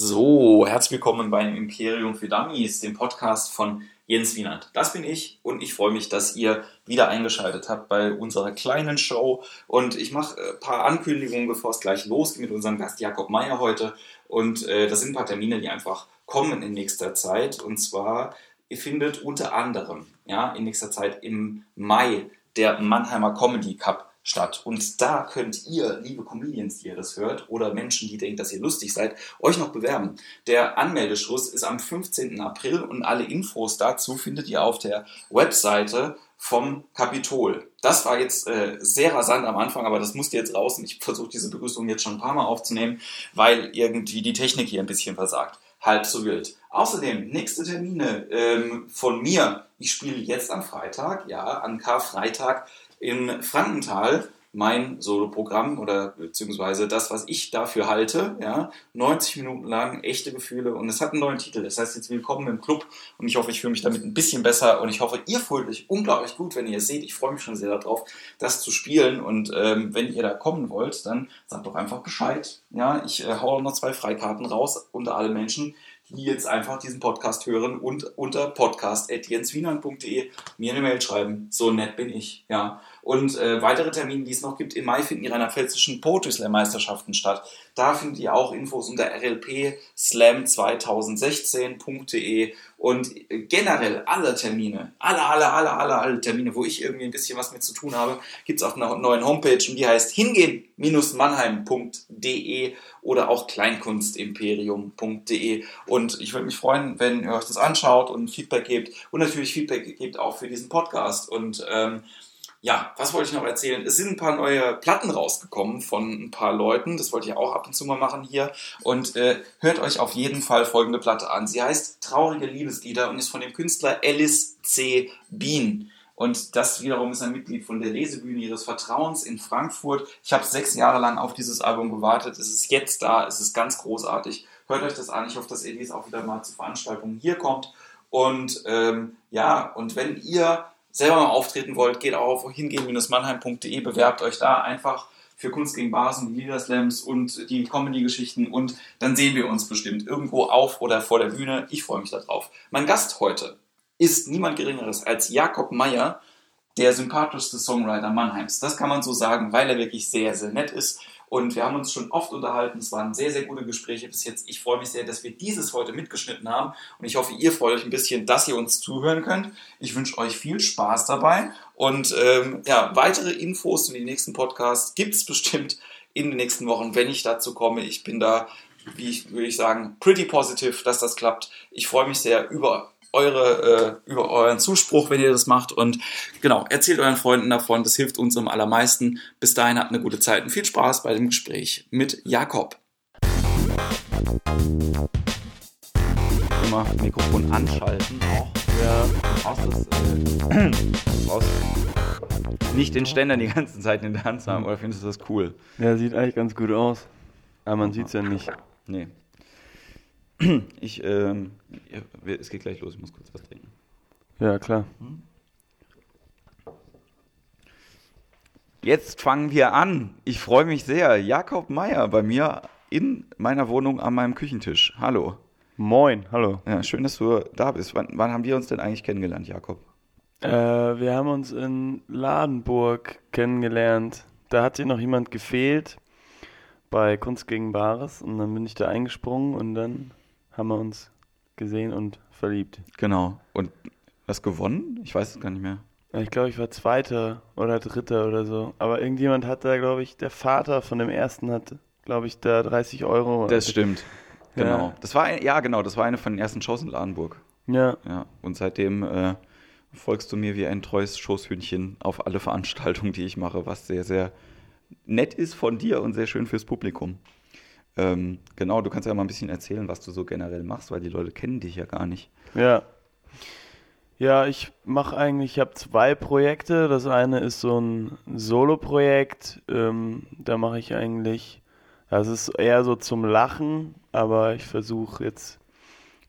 So, herzlich willkommen beim Imperium für Dummies, dem Podcast von Jens Wienand. Das bin ich und ich freue mich, dass ihr wieder eingeschaltet habt bei unserer kleinen Show. Und ich mache ein paar Ankündigungen, bevor es gleich losgeht mit unserem Gast Jakob Meyer heute. Und äh, das sind ein paar Termine, die einfach kommen in nächster Zeit. Und zwar, ihr findet unter anderem ja, in nächster Zeit im Mai der Mannheimer Comedy Cup statt. Und da könnt ihr, liebe Comedians, die ihr das hört, oder Menschen, die denken, dass ihr lustig seid, euch noch bewerben. Der Anmeldeschluss ist am 15. April und alle Infos dazu findet ihr auf der Webseite vom Kapitol. Das war jetzt äh, sehr rasant am Anfang, aber das musste jetzt raus und ich versuche diese Begrüßung jetzt schon ein paar Mal aufzunehmen, weil irgendwie die Technik hier ein bisschen versagt. Halb so wild. Außerdem, nächste Termine ähm, von mir. Ich spiele jetzt am Freitag, ja, an Karfreitag in Frankenthal mein Soloprogramm oder beziehungsweise das, was ich dafür halte, ja, 90 Minuten lang echte Gefühle und es hat einen neuen Titel. Das heißt jetzt willkommen im Club und ich hoffe, ich fühle mich damit ein bisschen besser und ich hoffe, ihr fühlt euch unglaublich gut, wenn ihr es seht. Ich freue mich schon sehr darauf, das zu spielen und ähm, wenn ihr da kommen wollt, dann sagt doch einfach Bescheid. Ja, ich äh, hau noch zwei Freikarten raus unter alle Menschen, die jetzt einfach diesen Podcast hören und unter podcast.jenswienern.de mir eine Mail schreiben. So nett bin ich, ja. Und äh, weitere Termine, die es noch gibt, im Mai finden die rheinland-pfälzischen Poetry Slam Meisterschaften statt. Da findet ihr auch Infos unter rlpslam2016.de und generell alle Termine, alle, alle, alle, alle, alle Termine, wo ich irgendwie ein bisschen was mit zu tun habe, gibt es auf einer neuen Homepage und die heißt hingehen-mannheim.de oder auch kleinkunstimperium.de. Und ich würde mich freuen, wenn ihr euch das anschaut und Feedback gebt und natürlich Feedback gebt auch für diesen Podcast. Und ähm, ja, was wollte ich noch erzählen? Es sind ein paar neue Platten rausgekommen von ein paar Leuten. Das wollte ich auch ab und zu mal machen hier. Und äh, hört euch auf jeden Fall folgende Platte an. Sie heißt Traurige Liebeslieder und ist von dem Künstler Alice C. Bean. Und das wiederum ist ein Mitglied von der Lesebühne ihres Vertrauens in Frankfurt. Ich habe sechs Jahre lang auf dieses Album gewartet. Es ist jetzt da. Es ist ganz großartig. Hört euch das an. Ich hoffe, dass Elis auch wieder mal zu Veranstaltungen hier kommt. Und ähm, ja, und wenn ihr selber mal auftreten wollt, geht auch auf hingehen-mannheim.de, bewerbt euch da einfach für Kunst gegen Bars und die Liederslams und die Comedy-Geschichten und dann sehen wir uns bestimmt irgendwo auf oder vor der Bühne. Ich freue mich darauf. Mein Gast heute ist niemand Geringeres als Jakob Meyer, der sympathischste Songwriter Mannheims. Das kann man so sagen, weil er wirklich sehr, sehr nett ist und wir haben uns schon oft unterhalten. Es waren sehr, sehr gute Gespräche bis jetzt. Ich freue mich sehr, dass wir dieses heute mitgeschnitten haben. Und ich hoffe, ihr freut euch ein bisschen, dass ihr uns zuhören könnt. Ich wünsche euch viel Spaß dabei. Und ähm, ja, weitere Infos zu den nächsten Podcasts gibt es bestimmt in den nächsten Wochen, wenn ich dazu komme. Ich bin da, wie ich, würde ich sagen, pretty positive, dass das klappt. Ich freue mich sehr über eure, äh, über euren Zuspruch, wenn ihr das macht. Und genau, erzählt euren Freunden davon. Das hilft uns am allermeisten. Bis dahin habt eine gute Zeit und viel Spaß bei dem Gespräch mit Jakob. Immer Mikrofon anschalten. Auch. Ja. Das, äh, brauchst nicht den Ständer die ganze Zeit in der Hand zu haben, oder findest du das cool? Ja, sieht eigentlich ganz gut aus. Aber man sieht es ja nicht. Nee. Ich, ähm, es geht gleich los, ich muss kurz was trinken. Ja, klar. Jetzt fangen wir an. Ich freue mich sehr. Jakob Meyer bei mir in meiner Wohnung an meinem Küchentisch. Hallo. Moin, hallo. Ja, schön, dass du da bist. Wann, wann haben wir uns denn eigentlich kennengelernt, Jakob? Äh, wir haben uns in Ladenburg kennengelernt. Da hat sich noch jemand gefehlt bei Kunst gegen Bares und dann bin ich da eingesprungen und dann haben wir uns gesehen und verliebt. Genau. Und was gewonnen? Ich weiß es gar nicht mehr. Ich glaube, ich war Zweiter oder Dritter oder so. Aber irgendjemand hat da, glaube ich, der Vater von dem Ersten hat, glaube ich, da 30 Euro. Das stimmt. Genau. Ja. Das war ein, ja genau, das war eine von den ersten Shows in Ladenburg. Ja. Ja. Und seitdem äh, folgst du mir wie ein treues Schoßhühnchen auf alle Veranstaltungen, die ich mache, was sehr, sehr nett ist von dir und sehr schön fürs Publikum. Ähm, genau, du kannst ja mal ein bisschen erzählen, was du so generell machst, weil die Leute kennen dich ja gar nicht. Ja. Ja, ich mache eigentlich, ich habe zwei Projekte. Das eine ist so ein Solo-Projekt. Ähm, da mache ich eigentlich, das ist eher so zum Lachen, aber ich versuche jetzt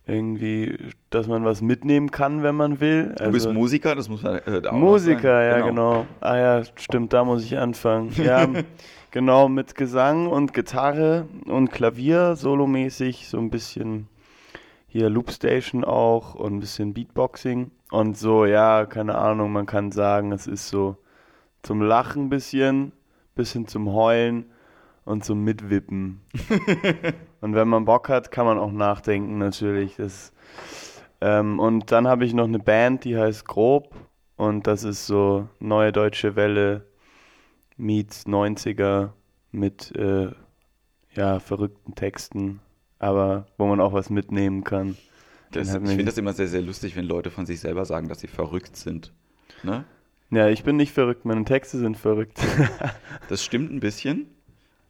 irgendwie, dass man was mitnehmen kann, wenn man will. Also, du bist also Musiker, das muss man äh, Musiker, ja genau. genau. Ah ja, stimmt, da muss ich anfangen. Ja, Genau, mit Gesang und Gitarre und Klavier, solomäßig, so ein bisschen hier Loopstation auch und ein bisschen Beatboxing. Und so, ja, keine Ahnung, man kann sagen, es ist so zum Lachen ein bisschen, bisschen zum Heulen und zum Mitwippen. und wenn man Bock hat, kann man auch nachdenken, natürlich. Das, ähm, und dann habe ich noch eine Band, die heißt Grob. Und das ist so neue deutsche Welle meets 90er mit äh, ja, verrückten Texten, aber wo man auch was mitnehmen kann. Das, ich finde das immer sehr, sehr lustig, wenn Leute von sich selber sagen, dass sie verrückt sind. Ne? Ja, ich bin nicht verrückt, meine Texte sind verrückt. das stimmt ein bisschen.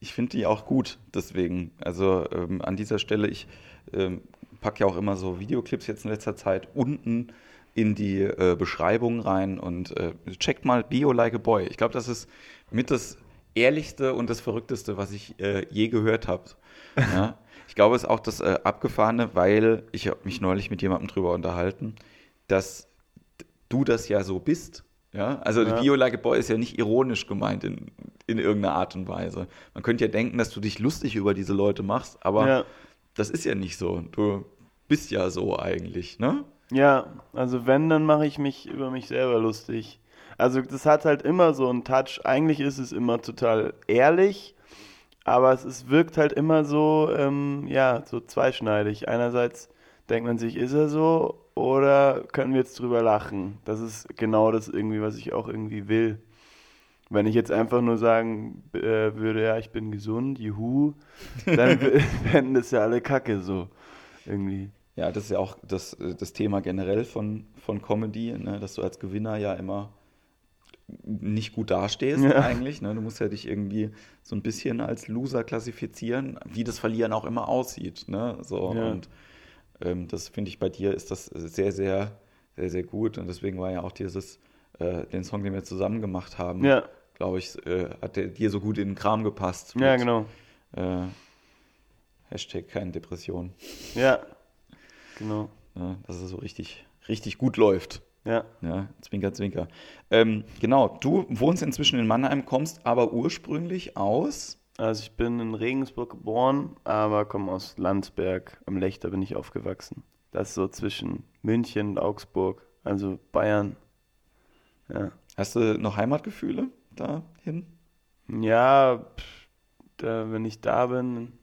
Ich finde die auch gut, deswegen. Also ähm, an dieser Stelle, ich ähm, packe ja auch immer so Videoclips jetzt in letzter Zeit unten in die äh, Beschreibung rein und äh, checkt mal Bio Like a Boy. Ich glaube, das ist mit das ehrlichste und das verrückteste, was ich äh, je gehört habe. Ja? ich glaube, es ist auch das äh, Abgefahrene, weil ich habe mich neulich mit jemandem drüber unterhalten, dass du das ja so bist. Ja, also ja. Bio Like a Boy ist ja nicht ironisch gemeint in, in irgendeiner Art und Weise. Man könnte ja denken, dass du dich lustig über diese Leute machst, aber ja. das ist ja nicht so. Du bist ja so eigentlich, ne? Ja, also wenn, dann mache ich mich über mich selber lustig. Also das hat halt immer so einen Touch. Eigentlich ist es immer total ehrlich, aber es ist, wirkt halt immer so, ähm, ja, so zweischneidig. Einerseits denkt man sich, ist er so oder können wir jetzt drüber lachen? Das ist genau das irgendwie, was ich auch irgendwie will. Wenn ich jetzt einfach nur sagen äh, würde, ja, ich bin gesund, juhu, dann fänden das ja alle Kacke so irgendwie. Ja, das ist ja auch das, das Thema generell von, von Comedy, ne, dass du als Gewinner ja immer nicht gut dastehst ja. eigentlich. Ne? Du musst ja dich irgendwie so ein bisschen als Loser klassifizieren, wie das Verlieren auch immer aussieht. Ne? So, ja. Und ähm, das finde ich bei dir ist das sehr, sehr, sehr, sehr gut. Und deswegen war ja auch dieses, äh, den Song, den wir zusammen gemacht haben, ja. glaube ich, äh, hat der dir so gut in den Kram gepasst. Ja, mit, genau. Äh, Hashtag keine Depression. Ja, genau. Ja, dass es so richtig, richtig gut läuft. Ja. Ja, Zwinker, Zwinker. Ähm, genau, du wohnst inzwischen in Mannheim, kommst aber ursprünglich aus. Also ich bin in Regensburg geboren, aber komme aus Landsberg. Am Lechter bin ich aufgewachsen. Das ist so zwischen München und Augsburg, also Bayern. Ja. Hast du noch Heimatgefühle dahin? Ja, pff, da, wenn ich da bin,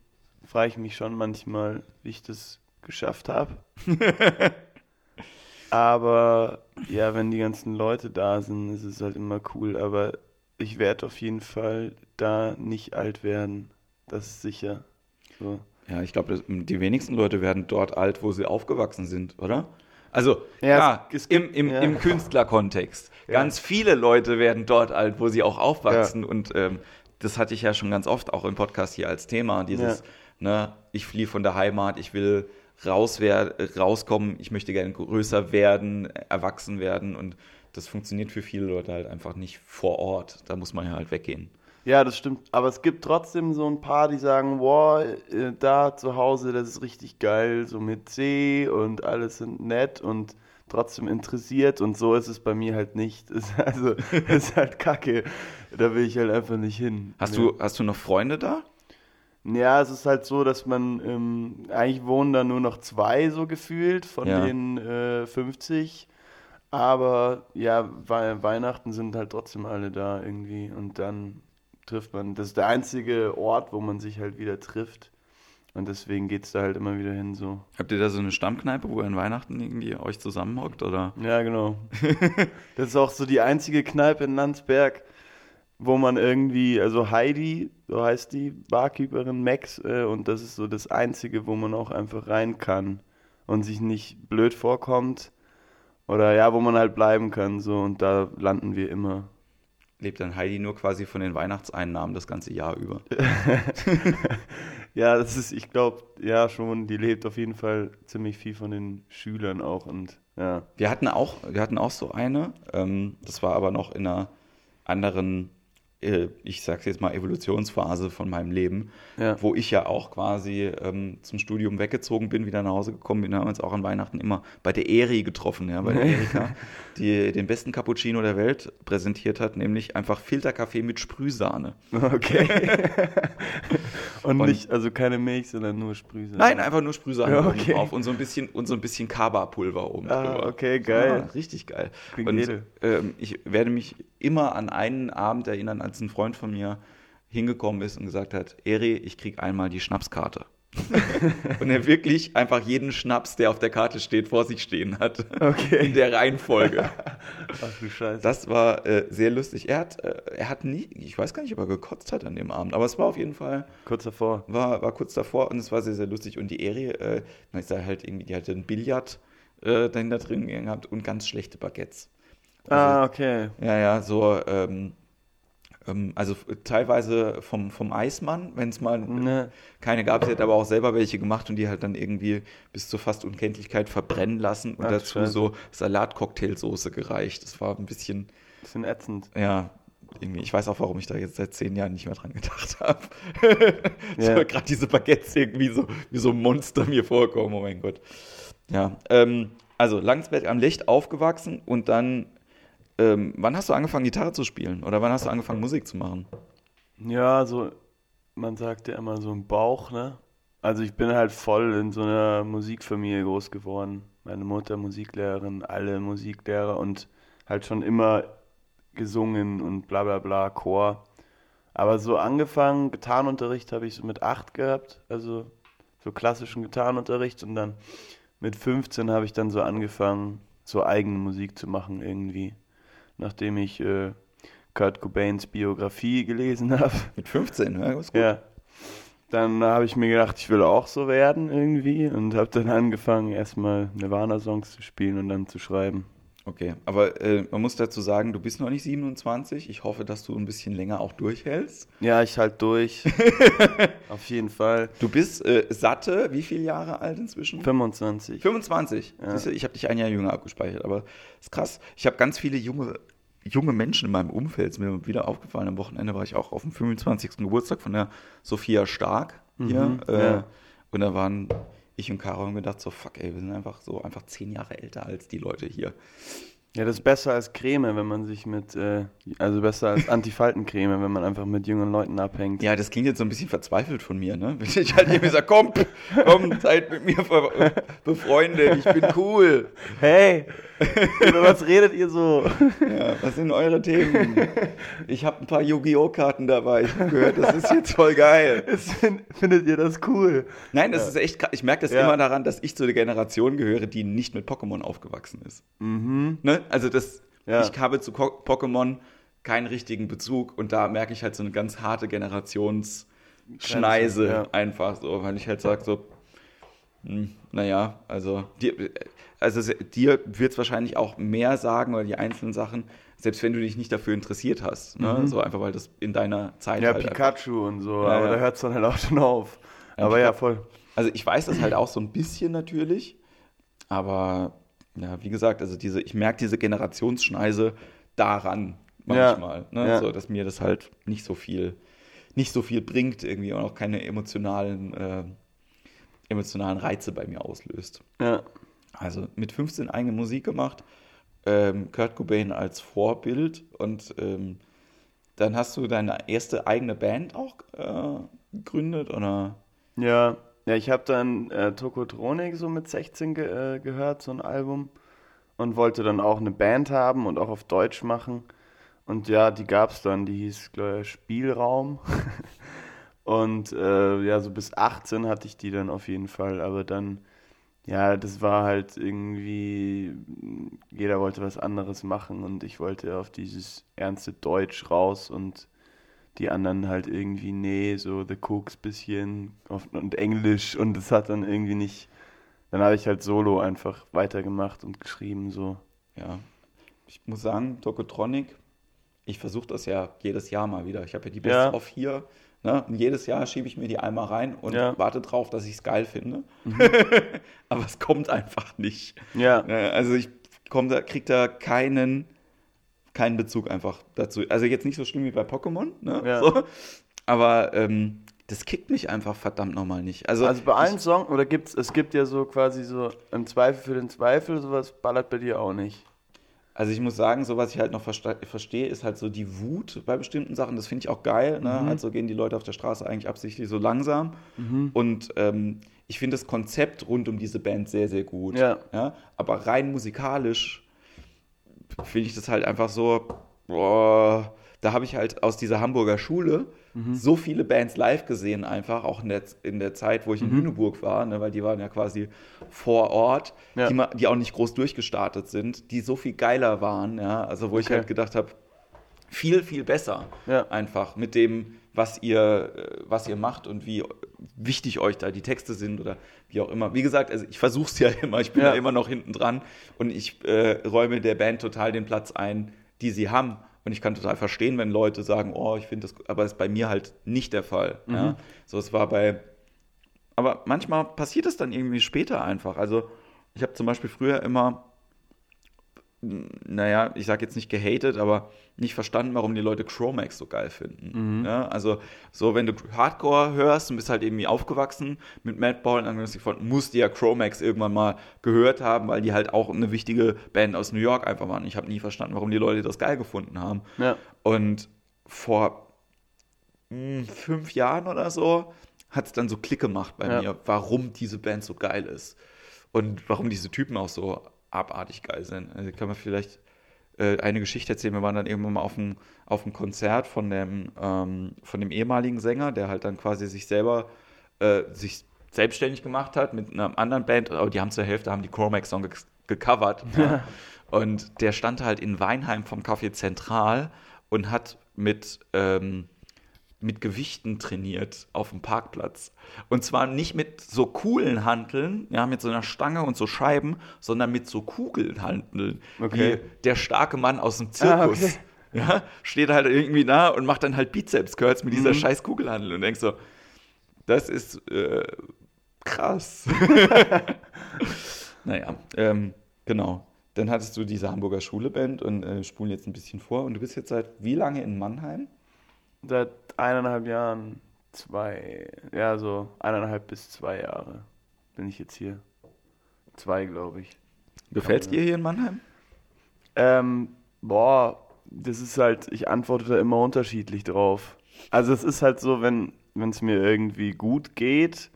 frage ich mich schon manchmal, wie ich das geschafft habe. Aber ja, wenn die ganzen Leute da sind, ist es halt immer cool. Aber ich werde auf jeden Fall da nicht alt werden. Das ist sicher. So. Ja, ich glaube, die wenigsten Leute werden dort alt, wo sie aufgewachsen sind, oder? Also, ja, ja es, es im, im, ja. im Künstlerkontext. Ja. Ganz viele Leute werden dort alt, wo sie auch aufwachsen. Und ähm, das hatte ich ja schon ganz oft auch im Podcast hier als Thema. Dieses, ne, ich fliehe von der Heimat, ich will raus rauskommen, ich möchte gerne größer werden, erwachsen werden und das funktioniert für viele Leute halt einfach nicht vor Ort. Da muss man ja halt weggehen. Ja, das stimmt. Aber es gibt trotzdem so ein paar, die sagen, boah, äh, da zu Hause, das ist richtig geil, so mit See und alles sind nett und trotzdem interessiert und so ist es bei mir halt nicht. Also, ist halt kacke. Da will ich halt einfach nicht hin. Hast, du, hast du noch Freunde da? Ja, es ist halt so, dass man ähm, eigentlich wohnen da nur noch zwei so gefühlt von ja. den äh, 50. Aber ja, We Weihnachten sind halt trotzdem alle da irgendwie und dann trifft man. Das ist der einzige Ort, wo man sich halt wieder trifft. Und deswegen geht es da halt immer wieder hin so. Habt ihr da so eine Stammkneipe, wo ihr an Weihnachten irgendwie euch zusammenhockt, oder? Ja, genau. das ist auch so die einzige Kneipe in Landsberg, wo man irgendwie, also Heidi, so heißt die Barkeeperin Max, äh, und das ist so das Einzige, wo man auch einfach rein kann und sich nicht blöd vorkommt. Oder ja, wo man halt bleiben kann, so, und da landen wir immer. Lebt dann Heidi nur quasi von den Weihnachtseinnahmen das ganze Jahr über? ja, das ist, ich glaube, ja schon, die lebt auf jeden Fall ziemlich viel von den Schülern auch und ja. Wir hatten auch, wir hatten auch so eine, ähm, das war aber noch in einer anderen ich sag's jetzt mal, Evolutionsphase von meinem Leben, Ja. wo ich ja auch quasi ähm, zum Studium weggezogen bin, wieder nach Hause gekommen bin, haben wir uns auch an Weihnachten immer bei der Eri getroffen, ja, bei der Erika, die den besten Cappuccino der Welt präsentiert hat, nämlich einfach Filterkaffee mit Sprühsahne. Okay. und, Und- nicht, also keine Milch, sondern nur Sprühsahne. Nein, einfach nur Sprühsahne Ja, okay. drauf und so ein bisschen und so ein bisschen Kaba-Pulver oben Ah, drüber. okay, geil. Ja, richtig geil. Klingt und ähm, ich werde mich immer an einen Abend erinnern, als ein Freund von mir hingekommen ist und gesagt hat, Eri, ich krieg einmal die Schnapskarte. und er wirklich einfach jeden Schnaps, der auf der Karte steht, vor sich stehen hat. Okay. In der Reihenfolge. Ach du Scheiße. Das war äh, sehr lustig. Er hat, äh, er hat nie, ich weiß gar nicht, ob er gekotzt hat an dem Abend, aber es war auf jeden Fall Kurz davor. war, war kurz davor und es war sehr, sehr lustig. Und die Eri, äh, ist da halt irgendwie, die hatte ein Billard äh, dahinter drin gehabt und ganz schlechte Baguettes. Ah, okay. Ja, ja, so, ähm, also f- teilweise vom, vom Eismann, wenn es mal Ne. keine gab. Sie hat aber auch selber welche gemacht und die halt dann irgendwie bis zur fast Unkenntlichkeit verbrennen lassen und Ach, dazu Scheiße. so Salat-Cocktailsoße gereicht. Das war ein bisschen, Bisschen ätzend. ja, irgendwie, ich weiß auch, warum ich da jetzt seit zehn Jahren nicht mehr dran gedacht habe. so, Ja. Gerade diese Baguettes irgendwie so wie so ein Monster mir vorkommen, oh mein Gott. Ja, ähm, also Landsberg am Licht aufgewachsen und dann, ähm, wann hast du angefangen, Gitarre zu spielen? Oder wann hast du angefangen, Musik zu machen? Ja, so, man sagt ja immer so ein Bauch, ne? Also ich bin halt voll in so einer Musikfamilie groß geworden. Meine Mutter Musiklehrerin, alle Musiklehrer und halt schon immer gesungen und bla bla bla, Chor. Aber so angefangen, Gitarrenunterricht habe ich so mit acht gehabt, also so klassischen Gitarrenunterricht und dann mit 15 habe ich dann so angefangen, so eigene Musik zu machen irgendwie. Nachdem ich äh, Kurt Cobains Biografie gelesen habe. Mit 15, ja, ist gut. Ja. Dann habe ich mir gedacht, ich will auch so werden irgendwie und habe dann angefangen, erstmal Nirvana-Songs zu spielen und dann zu schreiben. Okay, aber äh, man muss dazu sagen, du bist noch nicht 27. Ich hoffe, dass du ein bisschen länger auch durchhältst. Ja, ich halt durch. Auf jeden Fall. Du bist äh, satte, wie viele Jahre alt inzwischen? 25. 25. Ja. Du, ich habe dich ein Jahr jünger abgespeichert, aber ist krass. Ich habe ganz viele junge, junge Menschen in meinem Umfeld. Ist mir wieder aufgefallen. Am Wochenende war ich auch auf dem 25. Geburtstag von der Sophia Stark hier. Mhm, äh, ja. Und da waren ich und Caro haben gedacht, so fuck, ey, wir sind einfach so einfach zehn Jahre älter als die Leute hier. Ja, das ist besser als Creme, wenn man sich mit, äh, also besser als Antifaltencreme, wenn man einfach mit jungen Leuten abhängt. Ja, das klingt jetzt so ein bisschen verzweifelt von mir, ne? Wenn ich halt irgendwie sage, komm, komm, seid mit mir befreundet, ich bin cool. Hey, über was redet ihr so? Ja, was sind eure Themen? Ich habe ein paar Yu-Gi-Oh! Karten dabei. Ich habe gehört, das ist jetzt voll geil. Findet ihr das cool? Nein, das ist echt. Ich merke das Ja. immer daran, dass ich zu der Generation gehöre, die nicht mit Pokémon aufgewachsen ist. Mhm. Ne? Also das, Ja. ich habe zu Pokémon keinen richtigen Bezug und da merke ich halt so eine ganz harte Generationsschneise ja. einfach so, weil ich halt sage so, hm, naja, also dir, also dir wird es wahrscheinlich auch mehr sagen oder die einzelnen Sachen, selbst wenn du dich nicht dafür interessiert hast. Ne? Mhm. So einfach, weil das in deiner Zeit Ja, halt einfach- Pikachu und so, Ja, aber ja. da hört es dann halt auch schon auf. Ja, aber ja, voll. Also ich weiß das halt auch so ein bisschen natürlich, aber ja, wie gesagt, also diese, ich merke diese Generationsschneise daran manchmal, ne? so, dass mir das halt nicht so viel, nicht so viel bringt irgendwie und auch keine emotionalen, äh, emotionalen Reize bei mir auslöst. Ja. Also mit 15 eigene Musik gemacht, ähm, Kurt Cobain als Vorbild und ähm, dann hast du deine erste eigene Band auch äh, gegründet oder? Ja, ja, ich habe dann äh, Tokotronik so mit 16 ge äh, gehört, so ein Album. Und wollte dann auch eine Band haben und auch auf Deutsch machen. Und ja, die gab's dann, die hieß, glaube ich, Spielraum. und äh, ja, so bis 18 hatte ich die dann auf jeden Fall. Aber dann, ja, das war halt irgendwie, jeder wollte was anderes machen und ich wollte auf dieses ernste Deutsch raus und die anderen halt irgendwie, nee, so The Cooks bisschen und Englisch und das hat dann irgendwie nicht. Dann habe ich halt solo einfach weitergemacht und geschrieben, so. Ja, ich muss sagen, Tokotronic, ich versuche das ja jedes Jahr mal wieder. Ich habe ja die Best Ja. of hier. Ne? Und jedes Jahr schiebe ich mir die einmal rein und Ja. Mhm. warte drauf, dass ich es geil finde. Aber es kommt einfach nicht. Ja, Ne, Also ich komm da, krieg da keinen, keinen Bezug einfach dazu. Also jetzt nicht so schlimm wie bei Pokémon, ne? Ja. So. aber ähm, das kickt mich einfach verdammt nochmal nicht. Also, Also bei allen Songs, oder gibt's, es gibt ja so quasi so im Zweifel für den Zweifel, sowas ballert bei dir auch nicht. Also ich muss sagen, so was ich halt noch verste verstehe, ist halt so die Wut bei bestimmten Sachen. Das finde ich auch geil. Ne? Mhm. Also gehen die Leute auf der Straße eigentlich absichtlich so langsam. Und ähm, ich finde das Konzept rund um diese Band sehr, sehr gut. Ja. Aber rein musikalisch finde ich das halt einfach so, boah, da habe ich halt aus dieser Hamburger Schule Mhm. so viele Bands live gesehen, einfach auch in der, in der Zeit, wo ich in Mhm. Lüneburg war, ne, weil die waren ja quasi vor Ort, Ja. die, die auch nicht groß durchgestartet sind, die so viel geiler waren, ja, also wo ich Okay. halt gedacht habe, viel, viel besser Ja. einfach mit dem, was ihr, äh, was ihr macht und wie wichtig euch da die Texte sind oder wie auch immer. Wie gesagt, also ich versuche es ja immer, ich bin Ja. ja immer noch hinten dran und ich äh, räume der Band total den Platz ein, die sie haben. Und ich kann total verstehen, wenn Leute sagen, oh, ich finde das, aber das ist bei mir halt nicht der Fall. Mhm. Ja? So, es war bei, aber manchmal passiert es dann irgendwie später einfach. Also ich habe zum Beispiel früher immer naja, ich sage jetzt nicht gehatet, aber nicht verstanden, warum die Leute Chromax so geil finden. Ja, also so, wenn du Hardcore hörst und bist halt irgendwie aufgewachsen mit Madball, dann hast du gefunden, musst du ja Chromax irgendwann mal gehört haben, weil die halt auch eine wichtige Band aus New York einfach waren. Ich habe nie verstanden, warum die Leute das geil gefunden haben. Ja. Und vor mh, fünf Jahren oder so hat es dann so Klick gemacht bei Ja. mir, warum diese Band so geil ist. Und warum diese Typen auch so abartig geil sind. Also kann man vielleicht äh, eine Geschichte erzählen. Wir waren dann irgendwann mal auf einem, auf einem Konzert von dem, ähm, von dem ehemaligen Sänger, der halt dann quasi sich selber äh, sich selbstständig gemacht hat mit einer anderen Band, aber die haben zur Hälfte haben die Chromax-Song ge gecovert. ja. Und der stand halt in Weinheim vom Café Zentral und hat mit, ähm, mit Gewichten trainiert auf dem Parkplatz. Und zwar nicht mit so coolen Hanteln, ja, mit so einer Stange und so Scheiben, sondern mit so Kugelhanteln. Okay. Wie der starke Mann aus dem Zirkus. Ah, okay. Ja, steht halt irgendwie da und macht dann halt Bizeps-Curls mit Mhm. dieser scheiß Kugelhandel und denkst so, das ist äh, krass. naja, ähm, genau. Dann hattest du diese Hamburger Schule-Band und äh, spulen jetzt ein bisschen vor. Und du bist jetzt seit wie lange in Mannheim? Seit eineinhalb Jahren, zwei, ja, so eineinhalb bis zwei Jahre bin ich jetzt hier. Zwei, glaube ich. Gefällt's dir hier in Mannheim? Ähm, boah, das ist halt, ich antworte da immer unterschiedlich drauf. Also es ist halt so, wenn es mir irgendwie gut geht,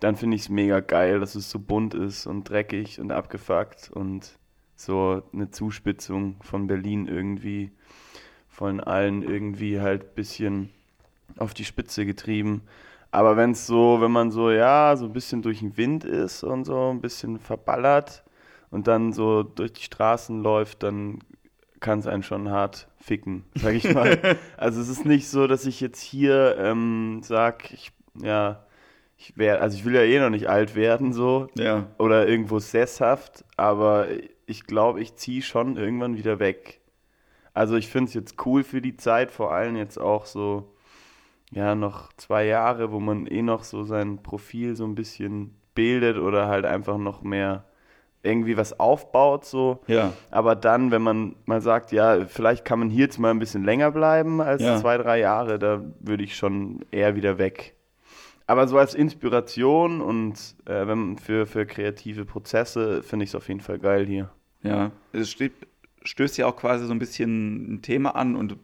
dann finde ich es mega geil, dass es so bunt ist und dreckig und abgefuckt und so eine Zuspitzung von Berlin irgendwie von allen irgendwie halt ein bisschen auf die Spitze getrieben. Aber wenn es so, wenn man so, ja, so ein bisschen durch den Wind ist und so ein bisschen verballert und dann so durch die Straßen läuft, dann kann es einen schon hart ficken, sag ich mal. also es ist nicht so, dass ich jetzt hier ähm, sag, ich, ja, ich werde, also ich will ja eh noch nicht alt werden so Ja. oder irgendwo sesshaft, aber ich glaube, ich ziehe schon irgendwann wieder weg. Also ich finde es jetzt cool für die Zeit, vor allem jetzt auch so, ja, noch zwei Jahre, wo man eh noch so sein Profil so ein bisschen bildet oder halt einfach noch mehr irgendwie was aufbaut, so. Ja. Aber dann, wenn man mal sagt, ja, vielleicht kann man hier jetzt mal ein bisschen länger bleiben als Ja. zwei, drei Jahre, da würde ich schon eher wieder weg. Aber so als Inspiration und äh, für, für kreative Prozesse finde ich es auf jeden Fall geil hier. Ja, es steht, stößt ja auch quasi so ein bisschen ein Thema an und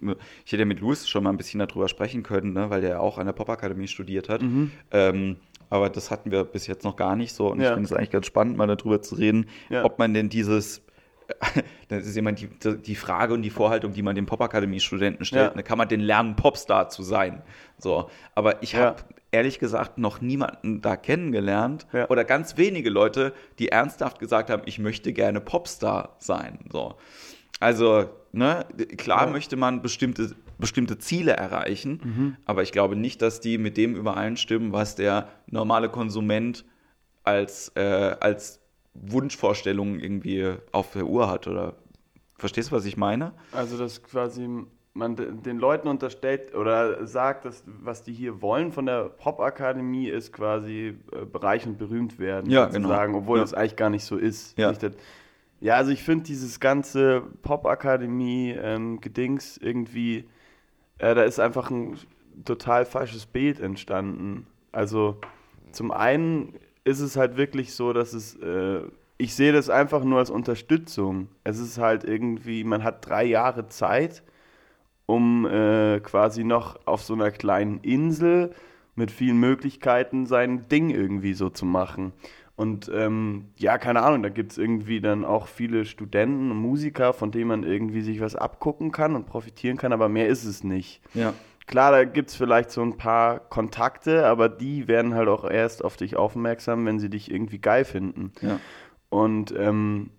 ich hätte ja mit Louis schon mal ein bisschen darüber sprechen können, ne, weil der ja auch an der Popakademie studiert hat. Ähm, aber das hatten wir bis jetzt noch gar nicht so und ich Ja. finde es eigentlich ganz spannend, mal darüber zu reden, Ja. ob man denn dieses das ist immer die, die Frage und die Vorhaltung, die man den Popakademie-Studenten stellt. Ja. Ne? Kann man denn lernen, Popstar zu sein? So. Aber ich Ja. habe ehrlich gesagt noch niemanden da kennengelernt Ja. oder ganz wenige Leute, die ernsthaft gesagt haben, ich möchte gerne Popstar sein. So. Also, ne, klar Ja. möchte man bestimmte, bestimmte Ziele erreichen, Mhm. aber ich glaube nicht, dass die mit dem übereinstimmen, was der normale Konsument als, äh, als Wunschvorstellung irgendwie auf der Uhr hat. Oder verstehst du, was ich meine? Also, dass quasi man de- den Leuten unterstellt oder sagt, dass was die hier wollen von der Popakademie ist quasi äh, bereich und berühmt werden, Ja, sozusagen, genau. obwohl Ja. das eigentlich gar nicht so ist. Ja. Nicht, Ja, also ich finde dieses ganze Popakademie-Gedings irgendwie, äh, da ist einfach ein total falsches Bild entstanden. Also zum einen ist es halt wirklich so, dass es, äh, ich sehe das einfach nur als Unterstützung. Es ist halt irgendwie, man hat drei Jahre Zeit, um äh, quasi noch auf so einer kleinen Insel mit vielen Möglichkeiten sein Ding irgendwie so zu machen. Und ähm, ja, keine Ahnung, da gibt es irgendwie dann auch viele Studenten und Musiker, von denen man irgendwie sich was abgucken kann und profitieren kann, aber mehr ist es nicht. Ja. Klar, da gibt es vielleicht so ein paar Kontakte, aber die werden halt auch erst auf dich aufmerksam, wenn sie dich irgendwie geil finden. Ja. Und ähm,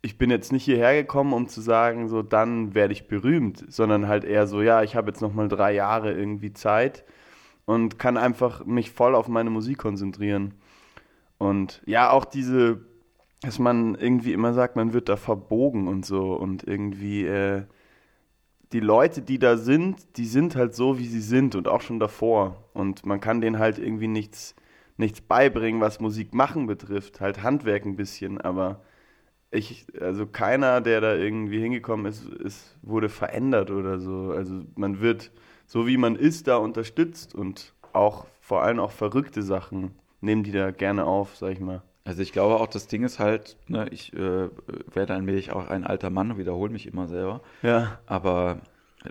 ich bin jetzt nicht hierher gekommen, um zu sagen, so dann werde ich berühmt, sondern halt eher so, ja, ich habe jetzt noch mal drei Jahre irgendwie Zeit und kann einfach mich voll auf meine Musik konzentrieren. Und ja, auch diese, dass man irgendwie immer sagt, man wird da verbogen und so und irgendwie äh, die Leute, die da sind, die sind halt so, wie sie sind und auch schon davor. Und man kann denen halt irgendwie nichts, nichts beibringen, was Musik machen betrifft. Halt Handwerk ein bisschen, aber ich, also keiner, der da irgendwie hingekommen ist, ist, wurde verändert oder so. Also man wird, so wie man ist, da unterstützt und auch vor allem auch verrückte Sachen nehmen die da gerne auf, sag ich mal. Also ich glaube auch, das Ding ist halt, ne, ich äh, werde ein wenig auch ein alter Mann und wiederhole mich immer selber. Ja. Aber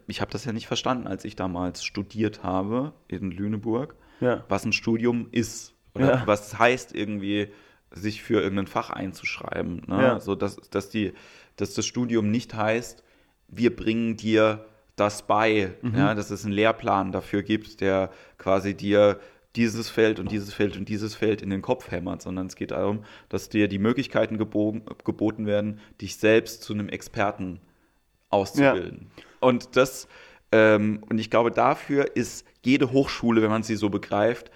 ich habe das ja nicht verstanden, als ich damals studiert habe in Lüneburg, Ja. was ein Studium ist. Oder Ja. was heißt irgendwie, sich für irgendein Fach einzuschreiben. Ne? Ja. So, dass, dass, die, dass das Studium nicht heißt, wir bringen dir das bei, Mhm. ja, dass es einen Lehrplan dafür gibt, der quasi dir dieses Feld und dieses Feld und dieses Feld in den Kopf hämmert, sondern es geht darum, dass dir die Möglichkeiten gebogen, geboten werden, dich selbst zu einem Experten auszubilden. Und das, ähm, und ich glaube, dafür ist jede Hochschule, wenn man sie so begreift,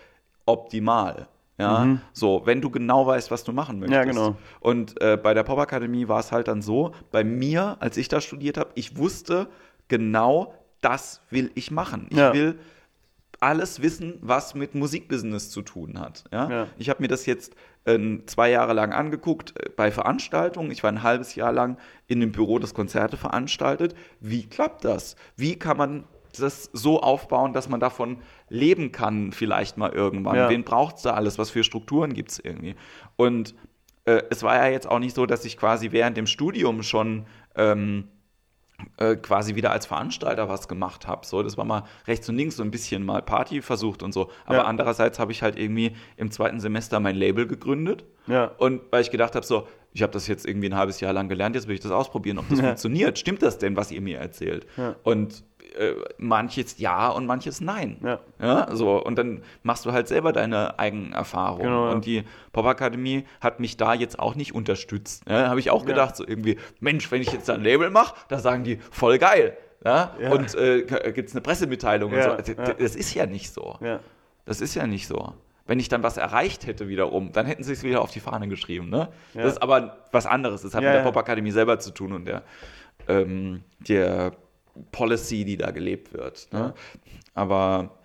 optimal. Ja, so, wenn du genau weißt, was du machen möchtest. Ja, genau. Und äh, bei der Popakademie war es halt dann so, bei mir, als ich da studiert habe, ich wusste genau, das will ich machen. Ich Ja. will alles wissen, was mit Musikbusiness zu tun hat. Ja? Ja. Ich habe mir das jetzt äh, zwei Jahre lang angeguckt äh, bei Veranstaltungen. Ich war ein halbes Jahr lang in dem Büro, das Konzerte veranstaltet. Wie klappt das? Wie kann man das so aufbauen, dass man davon leben kann, vielleicht mal irgendwann? Ja. Wen braucht es da alles? Was für Strukturen gibt es irgendwie? Und äh, es war ja jetzt auch nicht so, dass ich quasi während dem Studium schon ähm, äh, quasi wieder als Veranstalter was gemacht habe. So, das war mal rechts und links so ein bisschen mal Party versucht und so. Aber Ja. andererseits habe ich halt irgendwie im zweiten Semester mein Label gegründet. Ja. Und weil ich gedacht habe, so, ich habe das jetzt irgendwie ein halbes Jahr lang gelernt, jetzt will ich das ausprobieren, ob das Ja. funktioniert. Stimmt das denn, was ihr mir erzählt? Und äh, manches ja und manches nein. Ja. Ja, so, und dann machst du halt selber deine eigenen Erfahrungen. Genau, ja. Und die Popakademie hat mich da jetzt auch nicht unterstützt. Ja, Habe ich auch gedacht, so irgendwie, Mensch, wenn ich jetzt da ein Label mache, da sagen die, voll geil. Ja? Und äh, gibt es eine Pressemitteilung so. Also, ja. Das ist ja nicht so. Das ist ja nicht so. Wenn ich dann was erreicht hätte wiederum, dann hätten sie es wieder auf die Fahne geschrieben. Ne? Ja. Das ist aber was anderes. Das hat Ja, mit der. Popakademie selber zu tun und der, ähm, der Policy, die da gelebt wird. Ne? Aber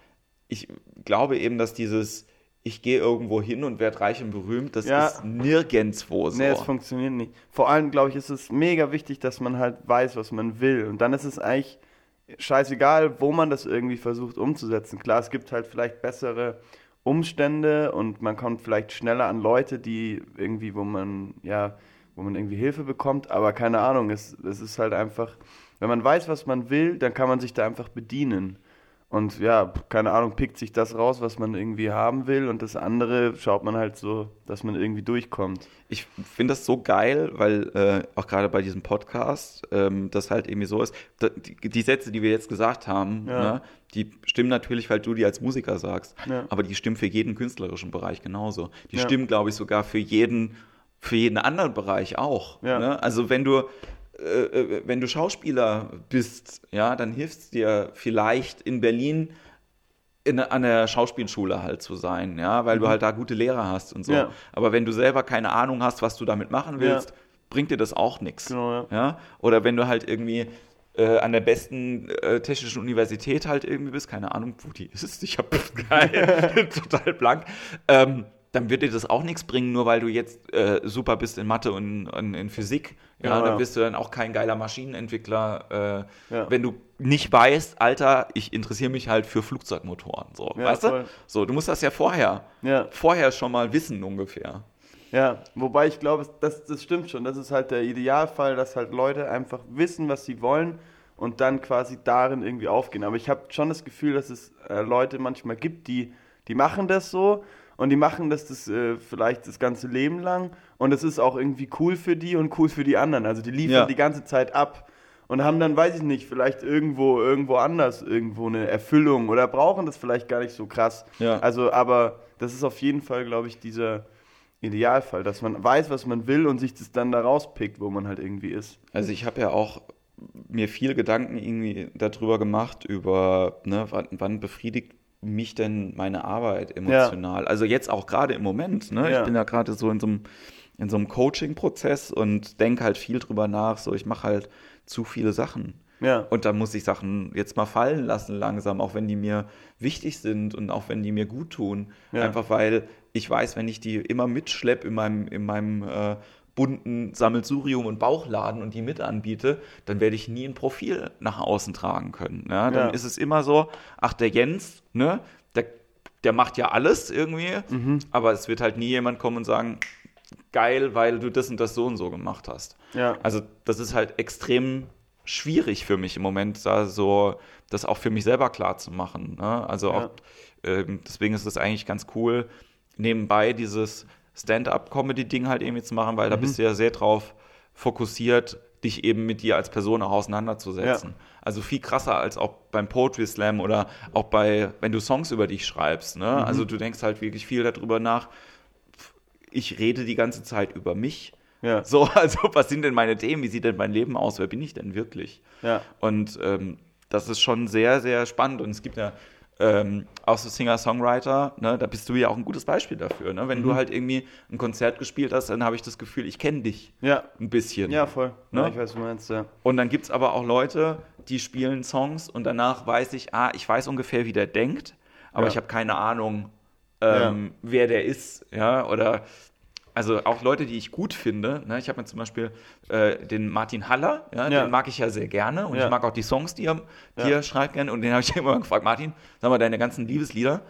ich glaube eben, dass dieses ich gehe irgendwo hin und werde reich und berühmt, das Ja. ist nirgendwo so. Nee, es funktioniert nicht. Vor allem, glaube ich, ist es mega wichtig, dass man halt weiß, was man will. Und dann ist es eigentlich scheißegal, wo man das irgendwie versucht umzusetzen. Klar, es gibt halt vielleicht bessere Umstände und man kommt vielleicht schneller an Leute, die irgendwie, wo man, ja, wo man irgendwie Hilfe bekommt, aber keine Ahnung, es, es ist halt einfach, wenn man weiß, was man will, dann kann man sich da einfach bedienen. Und ja, keine Ahnung, pickt sich das raus, was man irgendwie haben will und das andere schaut man halt so, dass man irgendwie durchkommt. Ich finde das so geil, weil äh, auch gerade bei diesem Podcast ähm, das halt irgendwie so ist. Die, die Sätze, die wir jetzt gesagt haben, Ja. ne, die stimmen natürlich, weil du die als Musiker sagst, Ja. aber die stimmen für jeden künstlerischen Bereich genauso. Die Ja. stimmen, glaube ich, sogar für jeden, für jeden anderen Bereich auch. Ne? Also wenn du äh, äh, wenn du Schauspieler bist, ja, dann hilft es dir vielleicht in Berlin in, an der Schauspielschule halt zu sein, ja, weil du halt da gute Lehrer hast und so. Mhm. Ja. Aber wenn du selber keine Ahnung hast, was du damit machen willst, Ja. bringt dir das auch nichts. Genau, ja. Oder wenn du halt irgendwie äh, an der besten äh, technischen Universität halt irgendwie bist, keine Ahnung, wo die ist, ich hab geil, total blank. Ähm, dann wird dir das auch nichts bringen, nur weil du jetzt äh, super bist in Mathe und, und in Physik. Ja, Ja, dann ja. bist du dann auch kein geiler Maschinenentwickler, äh, Ja. wenn du nicht weißt, Alter, ich interessiere mich halt für Flugzeugmotoren. So, weißt voll. du? So, du musst das ja vorher, vorher schon mal wissen ungefähr. Ja, wobei ich glaube, das, das stimmt schon. Das ist halt der Idealfall, dass halt Leute einfach wissen, was sie wollen und dann quasi darin irgendwie aufgehen. Aber ich habe schon das Gefühl, dass es äh, Leute manchmal gibt, die, die machen das so und die machen das, das äh, vielleicht das ganze Leben lang und es ist auch irgendwie cool für die und cool für die anderen. Also die liefern Ja. die ganze Zeit ab und haben dann, weiß ich nicht, vielleicht irgendwo, irgendwo anders irgendwo eine Erfüllung oder brauchen das vielleicht gar nicht so krass. Ja. Also, aber das ist auf jeden Fall, glaube ich, dieser Idealfall, dass man weiß, was man will und sich das dann da rauspickt, wo man halt irgendwie ist. Also ich habe ja auch mir viel Gedanken irgendwie darüber gemacht, über, ne, wann, wann befriedigt mich denn meine Arbeit emotional? Also jetzt auch gerade im Moment, ne? Ja. Ich bin ja gerade so in so einem, in so einem Coaching-Prozess und denke halt viel drüber nach, so ich mache halt zu viele Sachen. Ja. Und da muss ich Sachen jetzt mal fallen lassen langsam, auch wenn die mir wichtig sind und auch wenn die mir gut tun. Ja. Einfach weil ich weiß, wenn ich die immer mitschlepp in meinem, in meinem äh, bunten Sammelsurium und Bauchladen und die mit anbiete, dann werde ich nie ein Profil nach außen tragen können. Ja? Dann Ja. ist es immer so, ach, der Jens, ne, der, der macht ja alles irgendwie, Mhm. aber es wird halt nie jemand kommen und sagen, geil, weil du das und das so und so gemacht hast. Ja. Also das ist halt extrem schwierig für mich im Moment, da so das auch für mich selber klar zu machen. Ne? Also auch ähm, deswegen ist es eigentlich ganz cool, nebenbei dieses Stand-up-Comedy-Ding halt irgendwie zu machen, weil da bist du ja sehr drauf fokussiert, dich eben mit dir als Person auch auseinanderzusetzen. Also viel krasser als auch beim Poetry Slam oder auch bei, wenn du Songs über dich schreibst. Ne? Also du denkst halt wirklich viel darüber nach. Ich rede die ganze Zeit über mich. Ja. So, also was sind denn meine Themen? Wie sieht denn mein Leben aus? Wer bin ich denn wirklich? Ja. Und ähm, das ist schon sehr, sehr spannend. Und es gibt ja ähm, auch so Singer-Songwriter, ne, da bist du ja auch ein gutes Beispiel dafür. Ne? Wenn Mhm. du halt irgendwie ein Konzert gespielt hast, dann habe ich das Gefühl, ich kenne dich Ja. ein bisschen. Ja, voll. Ne? Ja, ich weiß, was du meinst, ja. Und dann gibt es aber auch Leute, die spielen Songs und danach weiß ich, ah, ich weiß ungefähr, wie der denkt, aber Ja. ich habe keine Ahnung, ähm, wer der ist, ja, oder also auch Leute, die ich gut finde. Ne? Ich habe mir zum Beispiel äh, den Martin Haller, ja, Ja. den mag ich ja sehr gerne und Ja. ich mag auch die Songs, die er, die er schreibt gerne. Und den habe ich immer gefragt, Martin, sag mal, deine ganzen Liebeslieder,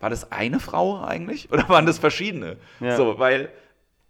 war das eine Frau eigentlich oder waren das verschiedene? So, weil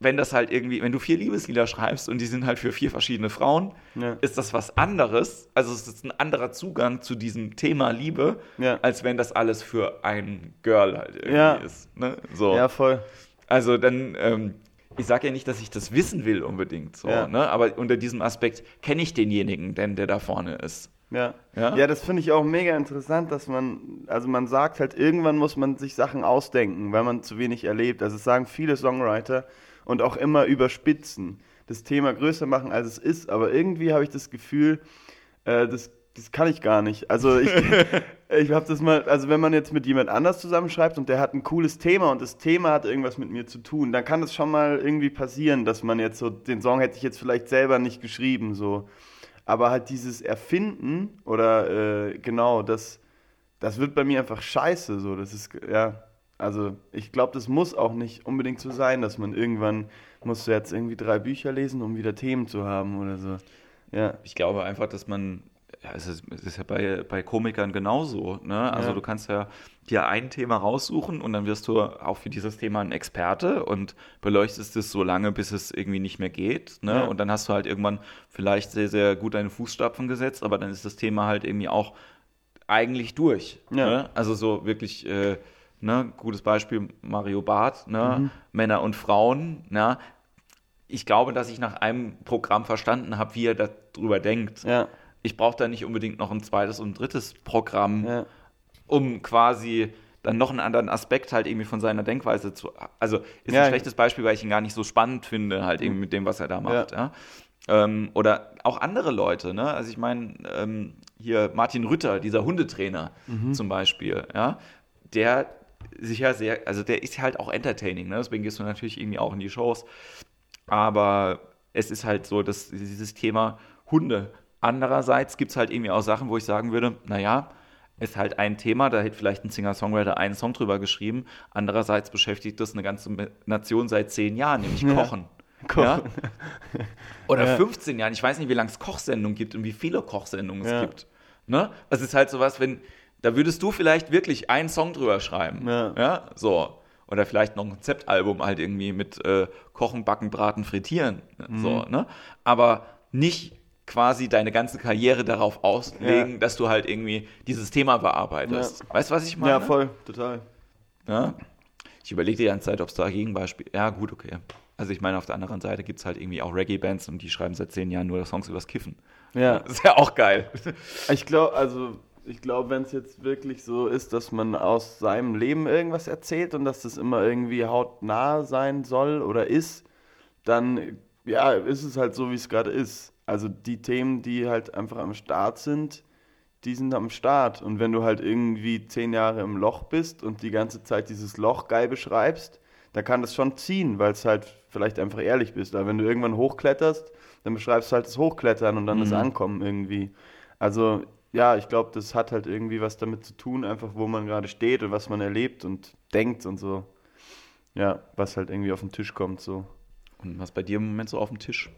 wenn das halt irgendwie, wenn du vier Liebeslieder schreibst und die sind halt für vier verschiedene Frauen, Ja. ist das was anderes. Also es ist ein anderer Zugang zu diesem Thema Liebe, Ja. als wenn das alles für ein Girl halt irgendwie Ja. ist. Ne? So. Ja, voll. Also dann, ähm, ich sage ja nicht, dass ich das wissen will unbedingt, so, Ja. ne? aber unter diesem Aspekt kenne ich denjenigen, denn der da vorne ist. Ja. Ja? ja, das finde ich auch mega interessant, dass man, also man sagt halt, irgendwann muss man sich Sachen ausdenken, weil man zu wenig erlebt. Also es sagen viele Songwriter und auch immer überspitzen, das Thema größer machen, als es ist. Aber irgendwie habe ich das Gefühl, äh, das, das kann ich gar nicht. Also ich, ich habe das mal, also wenn man jetzt mit jemand anders zusammenschreibt und der hat ein cooles Thema und das Thema hat irgendwas mit mir zu tun, dann kann das schon mal irgendwie passieren, dass man jetzt so, den Song hätte ich jetzt vielleicht selber nicht geschrieben, so. Aber halt dieses Erfinden oder äh, genau, das, das wird bei mir einfach scheiße. So, das ist, ja, also ich glaube, das muss auch nicht unbedingt so sein, dass man irgendwann musst du jetzt irgendwie drei Bücher lesen, um wieder Themen zu haben oder so. Ja. Ich glaube einfach, dass man, ja, es ist, es ist ja bei, bei Komikern genauso. Ne? Also Ja. du kannst ja dir ein Thema raussuchen und dann wirst du auch für dieses Thema ein Experte und beleuchtest es so lange, bis es irgendwie nicht mehr geht. Ne? Ja. Und dann hast du halt irgendwann vielleicht sehr, sehr gut deine Fußstapfen gesetzt, aber dann ist das Thema halt irgendwie auch eigentlich durch. Ja. Ne? Also so wirklich, äh, ne, gutes Beispiel Mario Barth, ne? Mhm. Männer und Frauen, ne? Ich glaube, dass ich nach einem Programm verstanden habe, wie er darüber denkt. Ja. Ich brauche da nicht unbedingt noch ein zweites und ein drittes Programm, Ja. um quasi dann noch einen anderen Aspekt halt irgendwie von seiner Denkweise zu. Also ist Ja. ein schlechtes Beispiel, weil ich ihn gar nicht so spannend finde, halt irgendwie mit dem, was er da macht. Ja. Ähm, oder auch andere Leute, ne? Also ich meine, ähm, hier Martin Rütter, dieser Hundetrainer zum Beispiel, ja, der sich ja sehr, also der ist halt auch entertaining, ne? Deswegen gehst du natürlich irgendwie auch in die Shows. Aber es ist halt so, dass dieses Thema Hunde. Andererseits gibt es halt irgendwie auch Sachen, wo ich sagen würde, naja, ist halt ein Thema, da hätte vielleicht ein Singer-Songwriter einen Song drüber geschrieben. Andererseits beschäftigt das eine ganze Nation seit zehn Jahren, nämlich Ja. Kochen. Kochen. Ja? Oder Ja. 15 Jahren. Ich weiß nicht, wie lange es Kochsendungen gibt und wie viele Kochsendungen es gibt. Ne? Es ist halt sowas, wenn, da würdest du vielleicht wirklich einen Song drüber schreiben. Ja. so. Oder vielleicht noch ein Konzeptalbum halt irgendwie mit äh, Kochen, Backen, Braten, Frittieren. Mhm. So, ne? Aber nicht quasi deine ganze Karriere darauf auslegen, Ja. dass du halt irgendwie dieses Thema bearbeitest. Weißt du, was ich meine? Ja, voll, total. Ja? Ich überlege die ganze Zeit, ob es da Gegenbeispiel. Ja, gut, okay. Also ich meine, auf der anderen Seite gibt es halt irgendwie auch Reggae-Bands und die schreiben seit zehn Jahren nur Songs übers Kiffen. Ja. Das ist ja auch geil. Ich glaube, also ich glaube, wenn es jetzt wirklich so ist, dass man aus seinem Leben irgendwas erzählt und dass das immer irgendwie hautnah sein soll oder ist, dann ja, ist es halt so, wie es gerade ist. Also die Themen, die halt einfach am Start sind, die sind am Start. Und wenn du halt irgendwie zehn Jahre im Loch bist und die ganze Zeit dieses Loch geil beschreibst, dann kann das schon ziehen, weil es halt vielleicht einfach ehrlich bist. Aber wenn du irgendwann hochkletterst, dann beschreibst du halt das Hochklettern und dann das Mhm. Ankommen irgendwie. Also ja, ich glaube, das hat halt irgendwie was damit zu tun, einfach wo man gerade steht und was man erlebt und denkt und so. Ja, was halt irgendwie auf den Tisch kommt so. Und was bei dir im Moment so auf dem Tisch?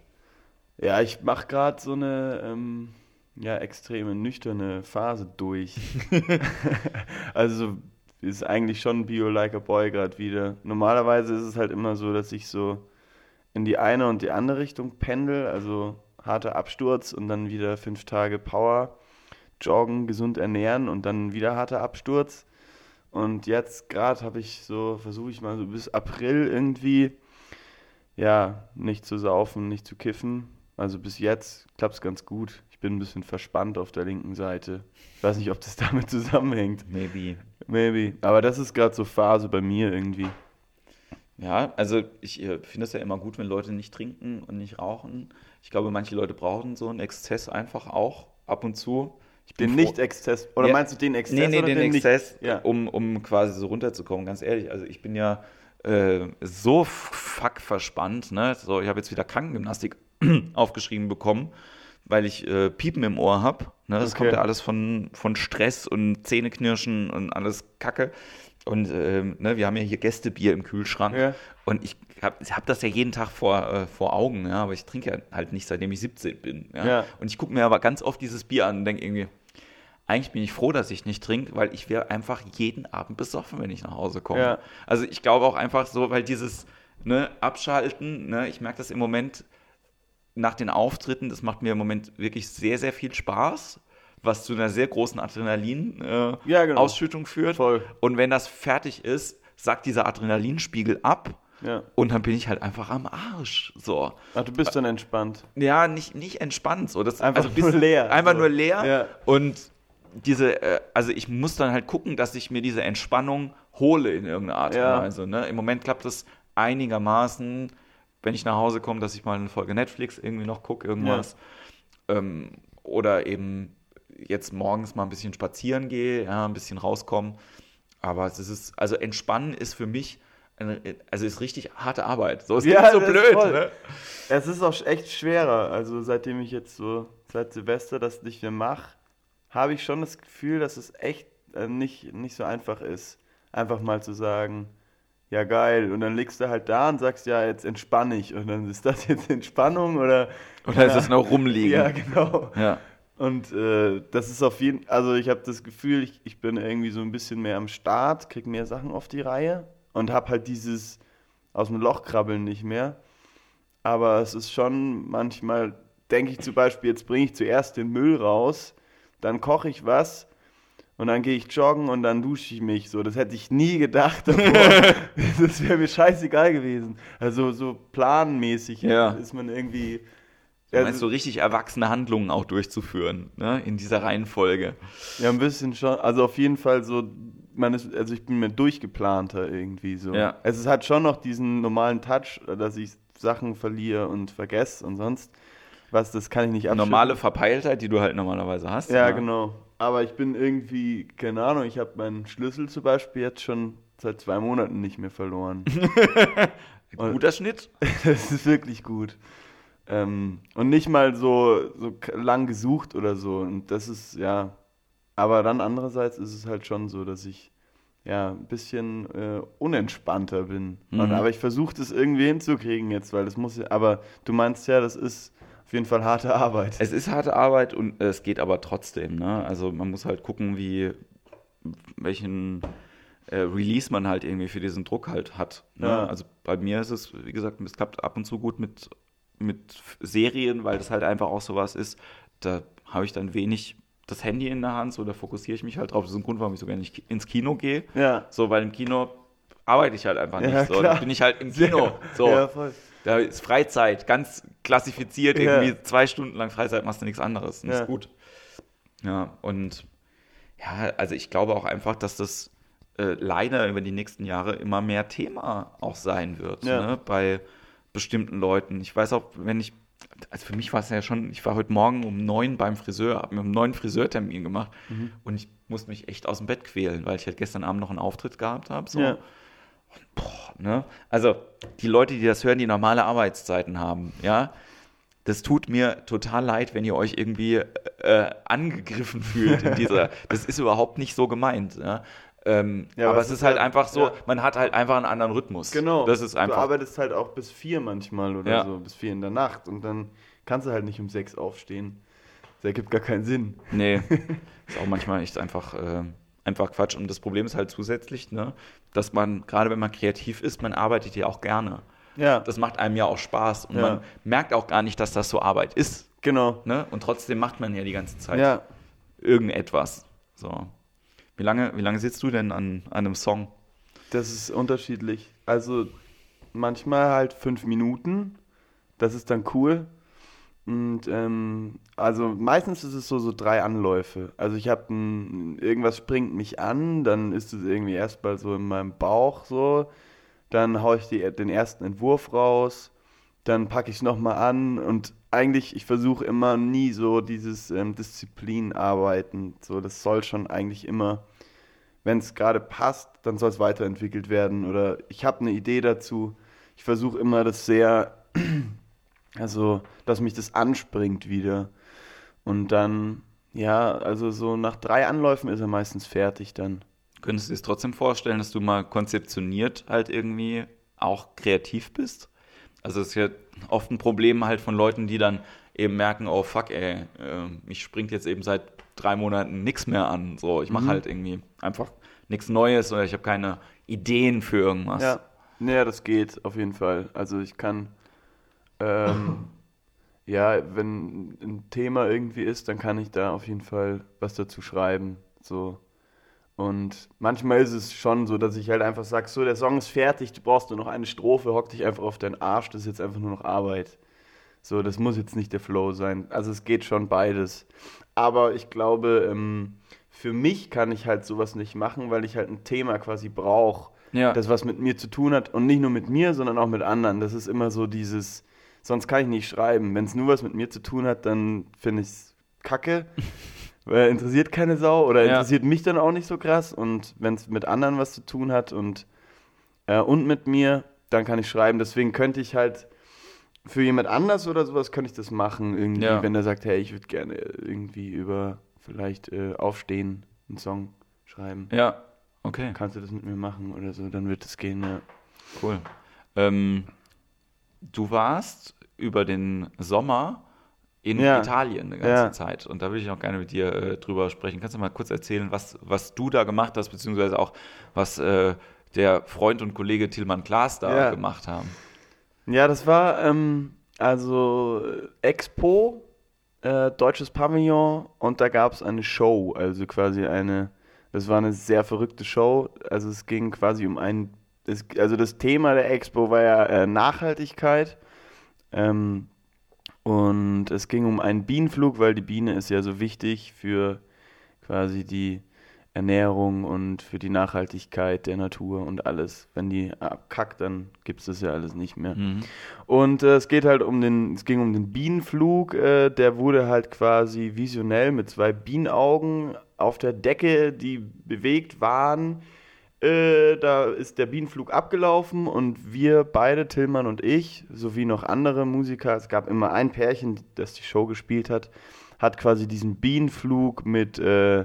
Ja, ich mache gerade so eine ähm, ja, extreme nüchterne Phase durch. also ist eigentlich schon Bio Like a Boy gerade wieder. Normalerweise ist es halt immer so, dass ich so in die eine und die andere Richtung pendel, also harter Absturz und dann wieder fünf Tage Power, joggen, gesund ernähren und dann wieder harter Absturz. Und jetzt gerade habe ich so, versuche ich mal so bis April irgendwie, ja, nicht zu saufen, nicht zu kiffen. Also bis jetzt klappt es ganz gut. Ich bin ein bisschen verspannt auf der linken Seite. Ich weiß nicht, ob das damit zusammenhängt. Maybe. Maybe. Aber das ist gerade so Phase bei mir irgendwie. Ja, also ich äh, finde es ja immer gut, wenn Leute nicht trinken und nicht rauchen. Ich glaube, manche Leute brauchen so einen Exzess einfach auch ab und zu. Ich bin Den Nicht-Exzess. Oder Ja. meinst du den Exzess? Nee, nee, oder den, den Exzess? Ja. um, um quasi so runterzukommen, ganz ehrlich. Also ich bin ja äh, so fuck verspannt. Ne? So, ich habe jetzt wieder Krankengymnastik aufgeschrieben bekommen, weil ich äh, Piepen im Ohr habe. Ne? Das Okay. kommt ja alles von, von Stress und Zähneknirschen und alles Kacke. Und ähm, ne, wir haben ja hier Gästebier im Kühlschrank. Ja. Und ich habe hab das ja jeden Tag vor, äh, vor Augen, ja, aber ich trinke ja halt nicht, seitdem ich 17 bin. Ja? Und ich gucke mir aber ganz oft dieses Bier an und denke irgendwie, eigentlich bin ich froh, dass ich nicht trinke, weil ich wäre einfach jeden Abend besoffen, wenn ich nach Hause komme. Ja. Also ich glaube auch einfach so, weil dieses ne, Abschalten, ne, ich merke das im Moment nach den Auftritten, das macht mir im Moment wirklich sehr, sehr viel Spaß, was zu einer sehr großen Adrenalin-Ausschüttung äh, Ja, genau. Führt. Voll. Und wenn das fertig ist, sagt dieser Adrenalinspiegel ab Ja. und dann bin ich halt einfach am Arsch. So. Ach, du bist dann entspannt. Ja, nicht, nicht entspannt. So. Das, Einfach bis- nur leer. Einfach So. nur leer. Ja. Und diese, äh, also ich muss dann halt gucken, dass ich mir diese Entspannung hole in irgendeiner Art Ja. und Weise. Ne? Im Moment klappt es einigermaßen, wenn ich nach Hause komme, dass ich mal eine Folge Netflix irgendwie noch gucke, irgendwas. Ähm, oder eben jetzt morgens mal ein bisschen spazieren gehe, ja, ein bisschen rauskommen. Aber es ist, also entspannen ist für mich, eine, also ist richtig harte Arbeit. So, es Ja, so ist blöd, ne? Es ist auch echt schwerer. Also seitdem ich jetzt so seit Silvester das nicht mehr mache, habe ich schon das Gefühl, dass es echt äh, nicht, nicht so einfach ist. Einfach mal zu sagen, ja geil. Und dann liegst du halt da und sagst, ja, jetzt entspann ich. Und dann ist das jetzt Entspannung oder. Oder ist es noch rumliegen? Ja, genau. Ja. Und äh, das ist auf jeden also ich habe das Gefühl, ich, ich bin irgendwie so ein bisschen mehr am Start, krieg mehr Sachen auf die Reihe und habe halt dieses aus dem Loch krabbeln nicht mehr. Aber es ist schon manchmal, denke ich zum Beispiel, jetzt bringe ich zuerst den Müll raus, dann koche ich was und dann gehe ich joggen und dann dusche ich mich. So, das hätte ich nie gedacht davor. das wäre mir scheißegal gewesen. Also so planmäßig Ja. ist man irgendwie. Du meinst so richtig erwachsene Handlungen auch durchzuführen, ne? in dieser Reihenfolge. Ja, ein bisschen schon. Also auf jeden Fall so, man ist, also ich bin mir durchgeplanter irgendwie so. Ja. Also es hat schon noch diesen normalen Touch, dass ich Sachen verliere und vergesse und sonst was, das kann ich nicht abschütteln. Normale Verpeiltheit, die du halt normalerweise hast. Ja, genau. Aber ich bin irgendwie, keine Ahnung, ich habe meinen Schlüssel zum Beispiel jetzt schon seit zwei Monaten nicht mehr verloren. Guter Schnitt. das ist wirklich gut. Ähm, und nicht mal so, so lang gesucht oder so. Und das ist, ja, aber dann andererseits ist es halt schon so, dass ich ja ein bisschen äh, unentspannter bin. Mhm. Und, aber ich versuche das irgendwie hinzukriegen jetzt, weil das muss ja, aber du meinst ja, das ist auf jeden Fall harte Arbeit. Es ist harte Arbeit und es geht aber trotzdem. Ne? Also man muss halt gucken, wie welchen äh, Release man halt irgendwie für diesen Druck halt hat. Ne? Ja. Also bei mir ist es, wie gesagt, es klappt ab und zu gut mit, mit Serien, weil das halt einfach auch sowas ist. Da habe ich dann wenig das Handy in der Hand, so da fokussiere ich mich halt drauf. Das ist ein Grund, warum ich sogar nicht ins Kino gehe. Ja. So, weil im Kino arbeite ich halt einfach nicht. Ja, so, bin ich halt im Kino. So. Ja, voll. Da ist Freizeit, ganz klassifiziert, Ja. irgendwie zwei Stunden lang Freizeit machst du nichts anderes. Und Ja. ist gut. Ja, und ja, also ich glaube auch einfach, dass das äh, leider über die nächsten Jahre immer mehr Thema auch sein wird, Ja. ne, bei bestimmten Leuten. Ich weiß auch, wenn ich, also für mich war es ja schon, ich war heute Morgen um neun beim Friseur, habe mir einen neuen Friseurtermin gemacht Mhm. und ich musste mich echt aus dem Bett quälen, weil ich halt gestern Abend noch einen Auftritt gehabt habe. So. Ja. Boah, ne? Also die Leute, die das hören, die normale Arbeitszeiten haben, ja, das tut mir total leid, wenn ihr euch irgendwie äh, angegriffen fühlt in dieser. das ist überhaupt nicht so gemeint. Ja? Ähm, Ja, aber es ist halt halt- einfach so, ja. man hat halt einfach einen anderen Rhythmus. Genau. Das ist Du einfach. arbeitest halt auch bis vier manchmal oder so, bis vier in der Nacht und dann kannst du halt nicht um sechs aufstehen. Das ergibt gar keinen Sinn. Nee, ist auch manchmal echt einfach, äh, einfach Quatsch. Und das Problem ist halt zusätzlich, ne, dass man, gerade wenn man kreativ ist, man arbeitet ja auch gerne. Ja, Das macht einem ja auch Spaß und Ja. man merkt auch gar nicht, dass das so Arbeit ist. genau. Ne? Und trotzdem macht man ja die ganze Zeit Ja, irgendetwas. So. Wie lange, wie lange sitzt du denn an, an einem Song? das ist unterschiedlich. Also manchmal halt fünf Minuten. Das ist dann cool. Und ähm, also meistens ist es so, so drei Anläufe. Also ich habe irgendwas springt mich an, dann ist es irgendwie erstmal so in meinem Bauch so, dann haue ich die, den ersten Entwurf raus, dann packe ich es nochmal an und eigentlich, ich versuche immer nie so dieses ähm, Disziplinarbeiten. So, das soll schon eigentlich immer, wenn es gerade passt, dann soll es weiterentwickelt werden. Oder ich habe eine Idee dazu. Ich versuche immer das sehr, also, dass mich das anspringt wieder. Und dann, ja, also so nach drei Anläufen ist er meistens fertig dann. Könntest du dir trotzdem vorstellen, dass du mal konzeptioniert halt irgendwie auch kreativ bist? Also es ist ja oft ein Problem halt von Leuten, die dann eben merken, oh fuck, ey, äh, mich springt jetzt eben seit drei Monaten nichts mehr an. So, ich mache Mhm. halt irgendwie einfach nichts Neues oder ich habe keine Ideen für irgendwas. Ja, naja, das geht auf jeden Fall. Also ich kann, ähm, ja, wenn ein Thema irgendwie ist, dann kann ich da auf jeden Fall was dazu schreiben. So. Und manchmal ist es schon so, dass ich halt einfach sage, so, der Song ist fertig, du brauchst nur noch eine Strophe, hock dich einfach auf deinen Arsch, das ist jetzt einfach nur noch Arbeit. So, das muss jetzt nicht der Flow sein. Also es geht schon beides. Aber ich glaube, ähm, für mich kann ich halt sowas nicht machen, weil ich halt ein Thema quasi brauche Ja. das was mit mir zu tun hat und nicht nur mit mir, sondern auch mit anderen. Das ist immer so dieses, sonst kann ich nicht schreiben. Wenn es nur was mit mir zu tun hat, dann finde ich es kacke, weil interessiert keine Sau oder Ja. interessiert mich dann auch nicht so krass. Und wenn es mit anderen was zu tun hat und, äh, und mit mir, dann kann ich schreiben. Deswegen könnte ich halt für jemand anders oder sowas könnte ich das machen, irgendwie, Ja. wenn er sagt, hey, ich würde gerne irgendwie über vielleicht äh, aufstehen, einen Song schreiben. ja, okay. Kannst du das mit mir machen oder so, dann wird es gehen, ja. Cool. Ähm, du warst über den Sommer in Ja. Italien eine ganze Ja. Zeit und da würde ich auch gerne mit dir äh, drüber sprechen. Kannst du mal kurz erzählen, was, was du da gemacht hast, beziehungsweise auch, was äh, der Freund und Kollege Tilman Klaas da Ja. gemacht haben? Ja, das war ähm, also äh, Expo, äh, deutsches Pavillon und da gab es eine Show, also quasi eine, das war eine sehr verrückte Show. Also es ging quasi um ein, es, also das Thema der Expo war ja äh, Nachhaltigkeit. Ähm, und es ging um einen Bienenflug, weil die Biene ist ja so wichtig für quasi die Ernährung und für die Nachhaltigkeit der Natur und alles. Wenn die abkackt, dann gibt es das ja alles nicht mehr. Mhm. Und äh, es geht halt um den, es ging um den Bienenflug, äh, der wurde halt quasi visionell mit zwei Bienenaugen auf der Decke, die bewegt waren. Äh, da ist der Bienenflug abgelaufen und wir beide, Tillmann und ich, sowie noch andere Musiker, es gab immer ein Pärchen, das die Show gespielt hat, hat quasi diesen Bienenflug mit äh,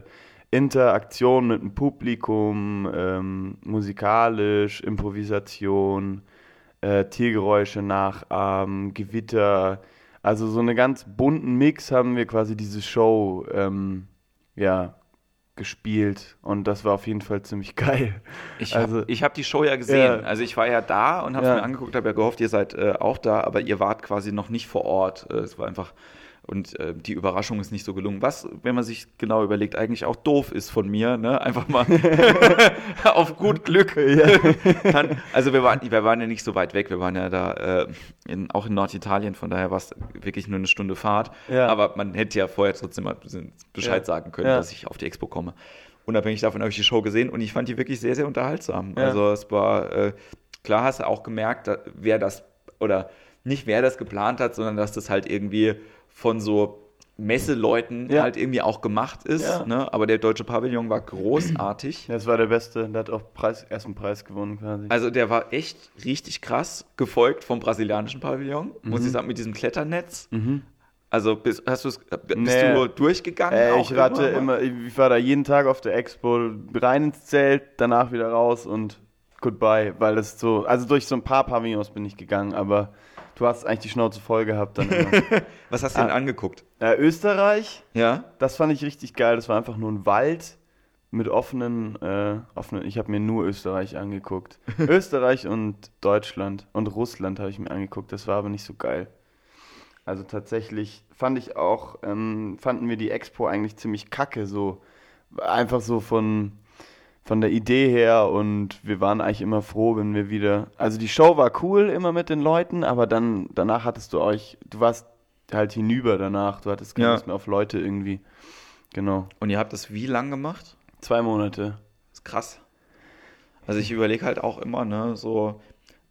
Interaktion mit dem Publikum, ähm, musikalisch, Improvisation, äh, Tiergeräusche nachahmen, Gewitter. Also so einen ganz bunten Mix haben wir quasi diese Show ähm, ja, gespielt und das war auf jeden Fall ziemlich geil. Ich Also- habe hab die Show ja gesehen. Ja. Also ich war ja da und habe es Ja. mir angeguckt, habe ja gehofft, ihr seid äh, auch da, aber ihr wart quasi noch nicht vor Ort. Äh, es war einfach und äh, die Überraschung ist nicht so gelungen. Was, wenn man sich genau überlegt, eigentlich auch doof ist von mir, ne? Einfach mal auf gut Glück. Dann, also wir waren, wir waren ja nicht so weit weg. Wir waren ja da äh, in, auch in Norditalien, von daher war es wirklich nur eine Stunde Fahrt. Ja. Aber man hätte ja vorher trotzdem mal Bescheid Ja. sagen können, Ja. dass ich auf die Expo komme. Unabhängig davon habe ich die Show gesehen und ich fand die wirklich sehr, sehr unterhaltsam. Also es war, äh, klar hast du auch gemerkt, wer das, oder nicht wer das geplant hat, sondern dass das halt irgendwie von so Messeleuten Ja. halt irgendwie auch gemacht ist. Ja. Ne? Aber der deutsche Pavillon war großartig. Das war der Beste, der hat auch Preis, ersten Preis gewonnen quasi. Also der war echt richtig krass, gefolgt vom brasilianischen Pavillon, muss Mhm. ich sagen, mit diesem Kletternetz. Also bist, hast bist Nee. du durchgegangen? Äh, ich irgendwann mal? immer, ich war da jeden Tag auf der Expo, rein ins Zelt, danach wieder raus und goodbye, weil das so, also durch so ein paar Pavillons bin ich gegangen, aber du hast eigentlich die Schnauze voll gehabt dann immer. Was hast du denn Ah. angeguckt? äh, Österreich, Ja? das fand ich richtig geil, das war einfach nur ein Wald mit offenen, äh, offenen ich habe mir nur Österreich angeguckt. Österreich und Deutschland und Russland habe ich mir angeguckt, das war aber nicht so geil. Also tatsächlich fand ich auch, ähm, fanden wir die Expo eigentlich ziemlich kacke, so einfach so von, von der Idee her und wir waren eigentlich immer froh, wenn wir wieder, also die Show war cool immer mit den Leuten, aber dann, danach hattest du euch, du warst halt hinüber danach, du hattest keine Ja. Lust mehr auf Leute irgendwie. Genau. Und ihr habt das wie lang gemacht? Zwei Monate. Das ist krass. Also ich überlege halt auch immer, ne, so,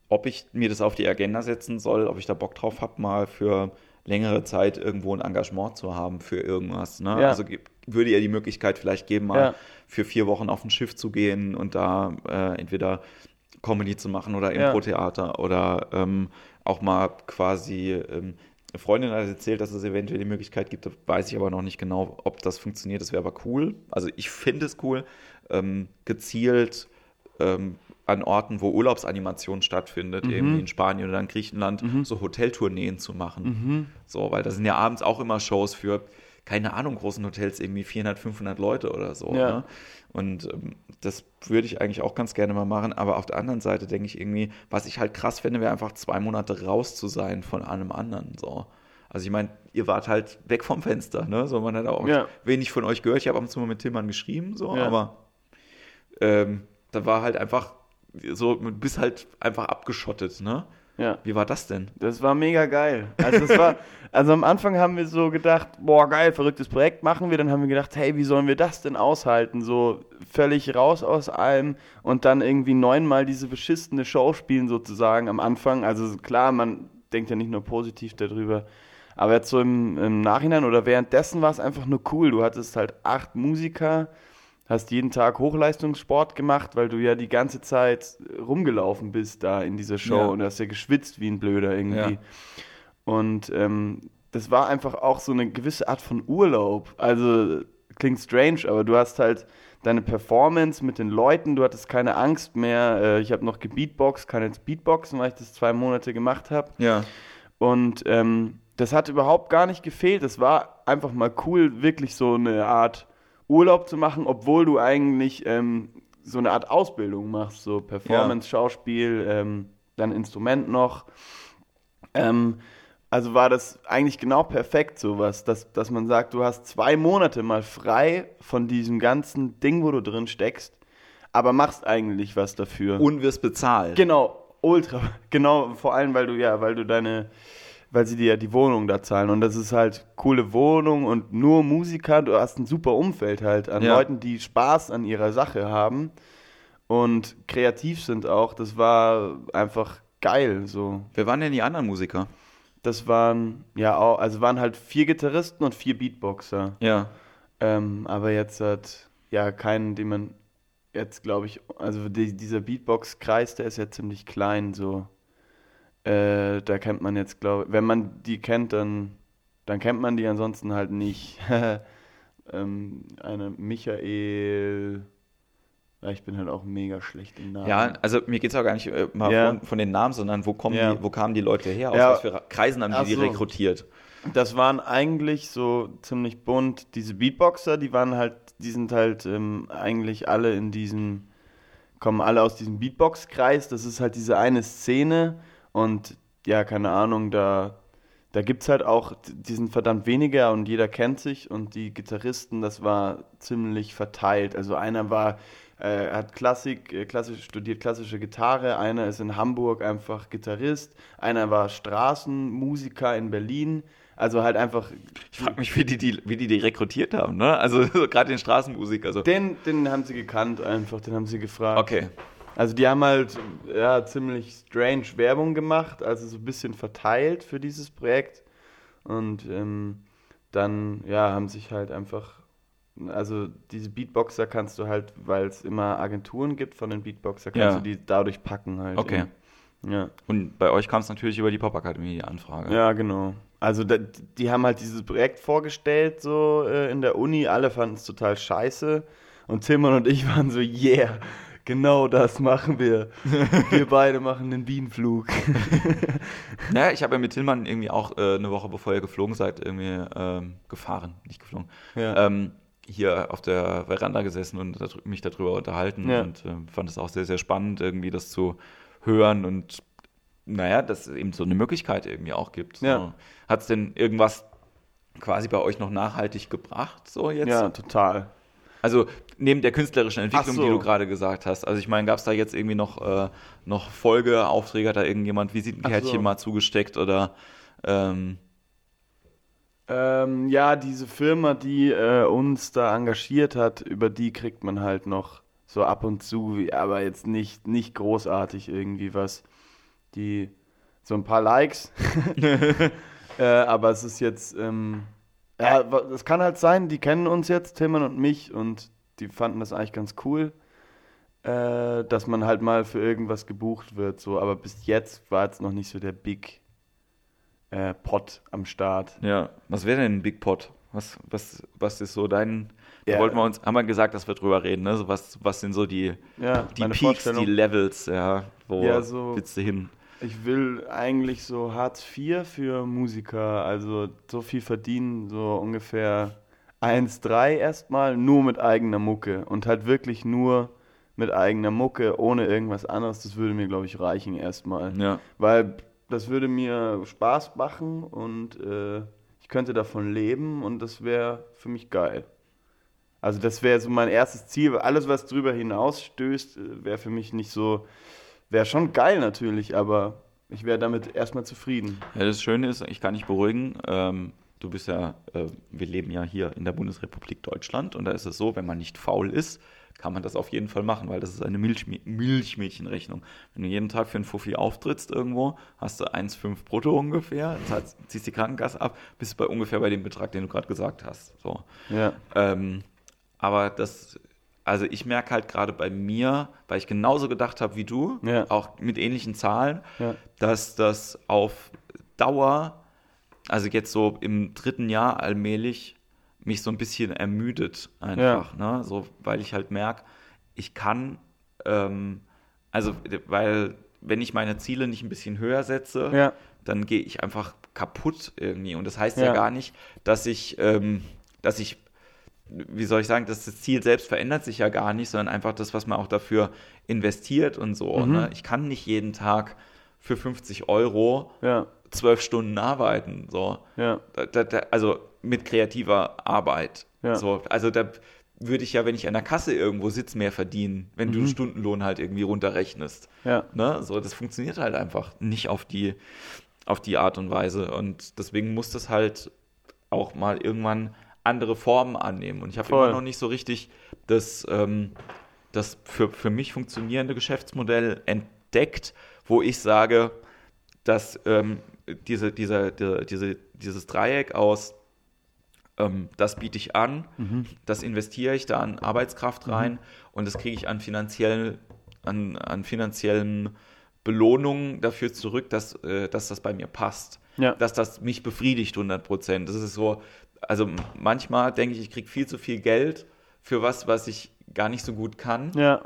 ob ich mir das auf die Agenda setzen soll, ob ich da Bock drauf habe, mal für längere Zeit irgendwo ein Engagement zu haben für irgendwas. Ne? Ja. Also ge- würde ihr die Möglichkeit vielleicht geben, mal Ja. für vier Wochen auf ein Schiff zu gehen und da äh, entweder Comedy zu machen oder Ja. Impro-Theater oder ähm, auch mal quasi ähm, eine Freundin hat erzählt, dass es eventuell die Möglichkeit gibt, weiß ich aber noch nicht genau, ob das funktioniert. Das wäre aber cool. Also ich finde es cool, ähm, gezielt ähm, an Orten, wo Urlaubsanimation stattfindet, Mhm. irgendwie in Spanien oder in Griechenland, so Hoteltourneen zu machen. Mhm. So, weil da sind ja abends auch immer Shows für, keine Ahnung, großen Hotels, irgendwie 400, 500 Leute oder so. Ja. Ne? Und ähm, das würde ich eigentlich auch ganz gerne mal machen. Aber auf der anderen Seite denke ich irgendwie, was ich halt krass fände, wäre einfach zwei Monate raus zu sein von allem anderen. So. Also ich meine, ihr wart halt weg vom Fenster, ne? So, man hat auch Ja. wenig von euch gehört. Ich habe ab und zu mal mit Tillmann geschrieben, so, Ja. aber ähm, da war halt einfach so, du bist halt einfach abgeschottet, ne? Ja. Wie war das denn? Das war mega geil. Also, das war, also am Anfang haben wir so gedacht, boah, geil, verrücktes Projekt machen wir. Dann haben wir gedacht, hey, wie sollen wir das denn aushalten? So völlig raus aus allem und dann irgendwie neunmal diese beschissene Show spielen sozusagen am Anfang. Also klar, man denkt ja nicht nur positiv darüber. Aber jetzt so im, im Nachhinein oder währenddessen war es einfach nur cool. Du hattest halt acht Musiker, hast jeden Tag Hochleistungssport gemacht, weil du ja die ganze Zeit rumgelaufen bist da in dieser Show Ja. und hast ja geschwitzt wie ein Blöder irgendwie. Ja. Und ähm, das war einfach auch so eine gewisse Art von Urlaub. Also klingt strange, aber du hast halt deine Performance mit den Leuten, du hattest keine Angst mehr. Äh, ich habe noch gebeatboxt, kann jetzt Beatboxen, weil ich das zwei Monate gemacht habe. Ja. Und ähm, das hat überhaupt gar nicht gefehlt. Es war einfach mal cool, wirklich so eine Art Urlaub zu machen, obwohl du eigentlich ähm, so eine Art Ausbildung machst, so Performance, Schauspiel, ähm, dann Instrument noch. Ähm, also war das eigentlich genau perfekt sowas, dass, dass man sagt, du hast zwei Monate mal frei von diesem ganzen Ding, wo du drin steckst, aber machst eigentlich was dafür. Und wirst bezahlt. Genau, ultra. Genau, vor allem, weil du ja, weil du deine, weil sie dir ja die Wohnung da zahlen. Und das ist halt coole Wohnung und nur Musiker. Du hast ein super Umfeld halt an Ja. Leuten, die Spaß an ihrer Sache haben und kreativ sind auch. Das war einfach geil. So, Wer waren denn die anderen Musiker? das waren ja auch, also waren halt vier Gitarristen und vier Beatboxer. Ja. Ähm, aber jetzt hat ja keinen, den man jetzt glaube ich, also die, dieser Beatbox-Kreis, der ist ja ziemlich klein, so. Äh, da kennt man jetzt, glaube ich, wenn man die kennt, dann, dann kennt man die, ansonsten halt nicht. ähm, eine Michael. Ich bin halt auch mega schlecht im Namen. Ja, also mir geht es auch gar nicht äh, mal Ja. von, von den Namen, sondern wo, kommen Ja. die, wo kamen die Leute her? Aus Ja. was für Kreisen haben die Ach die so. rekrutiert? Das waren eigentlich so ziemlich bunt. Diese Beatboxer, die waren halt, die sind halt ähm, eigentlich alle in diesem, kommen alle aus diesem Beatbox-Kreis. Das ist halt diese eine Szene und ja, keine Ahnung, da, da gibt es halt auch, die sind verdammt weniger und jeder kennt sich und die Gitarristen, das war ziemlich verteilt. Also einer war, äh, hat Klassik, äh, klassisch, studiert klassische Gitarre, einer ist in Hamburg einfach Gitarrist, einer war Straßenmusiker in Berlin. Also halt einfach, Ich frage mich, wie die, die, wie die die rekrutiert haben, ne? Also so gerade den Straßenmusik. Also. den, den haben sie gekannt einfach, den haben sie gefragt. Okay. Also die haben halt ja ziemlich strange Werbung gemacht, also so ein bisschen verteilt für dieses Projekt. Und ähm, dann ja haben sich halt einfach, also diese Beatboxer kannst du halt, weil es immer Agenturen gibt von den Beatboxer, kannst Ja. du die dadurch packen halt. Okay. Ja. Und bei euch kam es natürlich über die Popakademie, die Anfrage. Ja, genau. Also da, die haben halt dieses Projekt vorgestellt so äh, in der Uni, alle fanden es total scheiße und Timon und ich waren so, yeah, genau das machen wir. wir beide machen den Bienenflug. Naja, ich habe ja mit Tillmann irgendwie auch äh, eine Woche bevor ihr geflogen seid, irgendwie ähm, gefahren, nicht geflogen, Ja. ähm, hier auf der Veranda gesessen und mich darüber unterhalten Ja. und äh, fand es auch sehr, sehr spannend, irgendwie das zu hören und naja, dass es eben so eine Möglichkeit irgendwie auch gibt. So. Ja. Hat es denn irgendwas quasi bei euch noch nachhaltig gebracht, so jetzt? ja, total. Also neben der künstlerischen Entwicklung, so. die du gerade gesagt hast. Also ich meine, gab es da jetzt irgendwie noch, äh, noch Folgeaufträge, hat da irgendjemand Visitenkärtchen so. mal zugesteckt oder ähm, Ähm, ja, diese Firma, die äh, uns da engagiert hat, über die kriegt man halt noch so ab und zu, aber jetzt nicht, nicht großartig irgendwie was. Die, so ein paar Likes. äh, aber es ist jetzt, ähm, ja, das kann halt sein, die kennen uns jetzt, Timon und mich, und die fanden das eigentlich ganz cool, äh, dass man halt mal für irgendwas gebucht wird, so, aber bis jetzt war jetzt noch nicht so der Big äh, Pot am Start. ja, was wäre denn ein Big Pot? Was, was, was ist so dein. Da Ja. wollten wir uns, haben wir gesagt, dass wir drüber reden, ne? So was, was sind so die, Ja, die Peaks, die Levels, ja, wo Ja, so- willst du hin? Ich will eigentlich so Hartz IV für Musiker, also so viel verdienen, so ungefähr 1,3 erstmal, nur mit eigener Mucke und halt wirklich nur mit eigener Mucke, ohne irgendwas anderes, das würde mir, glaube ich, reichen erstmal. Ja. Weil das würde mir Spaß machen und äh, ich könnte davon leben und das wäre für mich geil. Also das wäre so mein erstes Ziel. Alles, was drüber hinausstößt, äh, wäre für mich nicht so, wäre schon geil natürlich, aber ich wäre damit erstmal zufrieden. Ja, das Schöne ist, ich kann dich beruhigen. Ähm, du bist ja, äh, wir leben ja hier in der Bundesrepublik Deutschland und da ist es so, wenn man nicht faul ist, kann man das auf jeden Fall machen, weil das ist eine Milchmä Milchmädchenrechnung. Wenn du jeden Tag für einen Fuffi auftrittst irgendwo, hast du 1,5 brutto ungefähr, zahlst, ziehst die Krankenkasse ab, bist bei ungefähr bei dem Betrag, den du gerade gesagt hast. So. Ja. Ähm, aber das, also ich merke halt gerade bei mir, weil ich genauso gedacht habe wie du, Ja. auch mit ähnlichen Zahlen, Ja. dass das auf Dauer, also jetzt so im dritten Jahr allmählich, mich so ein bisschen ermüdet einfach, ne? So, weil ich halt merke, ich kann, ähm, also weil wenn ich meine Ziele nicht ein bisschen höher setze, Ja. dann gehe ich einfach kaputt irgendwie. Und das heißt ja, Ja. gar nicht, dass ich, ähm, dass ich, wie soll ich sagen, dass das Ziel selbst verändert sich ja gar nicht, sondern einfach das, was man auch dafür investiert und so. Mhm. Ne? Ich kann nicht jeden Tag für 50 Euro Ja. Zwölf Stunden arbeiten. So. Ja. Da, da, da, also mit kreativer Arbeit. Ja. So. Also da würde ich ja, wenn ich an der Kasse irgendwo sitze, mehr verdienen, wenn Mhm. du den Stundenlohn halt irgendwie runterrechnest. Ja. Ne? So, das funktioniert halt einfach nicht auf die, auf die Art und Weise. Und deswegen muss das halt auch mal irgendwann andere Formen annehmen. Und ich habe immer noch nicht so richtig das, ähm, das für, für mich funktionierende Geschäftsmodell entdeckt, wo ich sage, dass ähm, diese, dieser, diese, dieses Dreieck aus ähm, das biete ich an, das investiere ich da an Arbeitskraft rein und das kriege ich an finanziellen, an, an finanziellen Belohnungen dafür zurück, dass, äh, dass das bei mir passt. Ja. Dass das mich befriedigt 100 Prozent. Das ist so also manchmal denke ich, ich kriege viel zu viel Geld für was, was ich gar nicht so gut kann. Ja.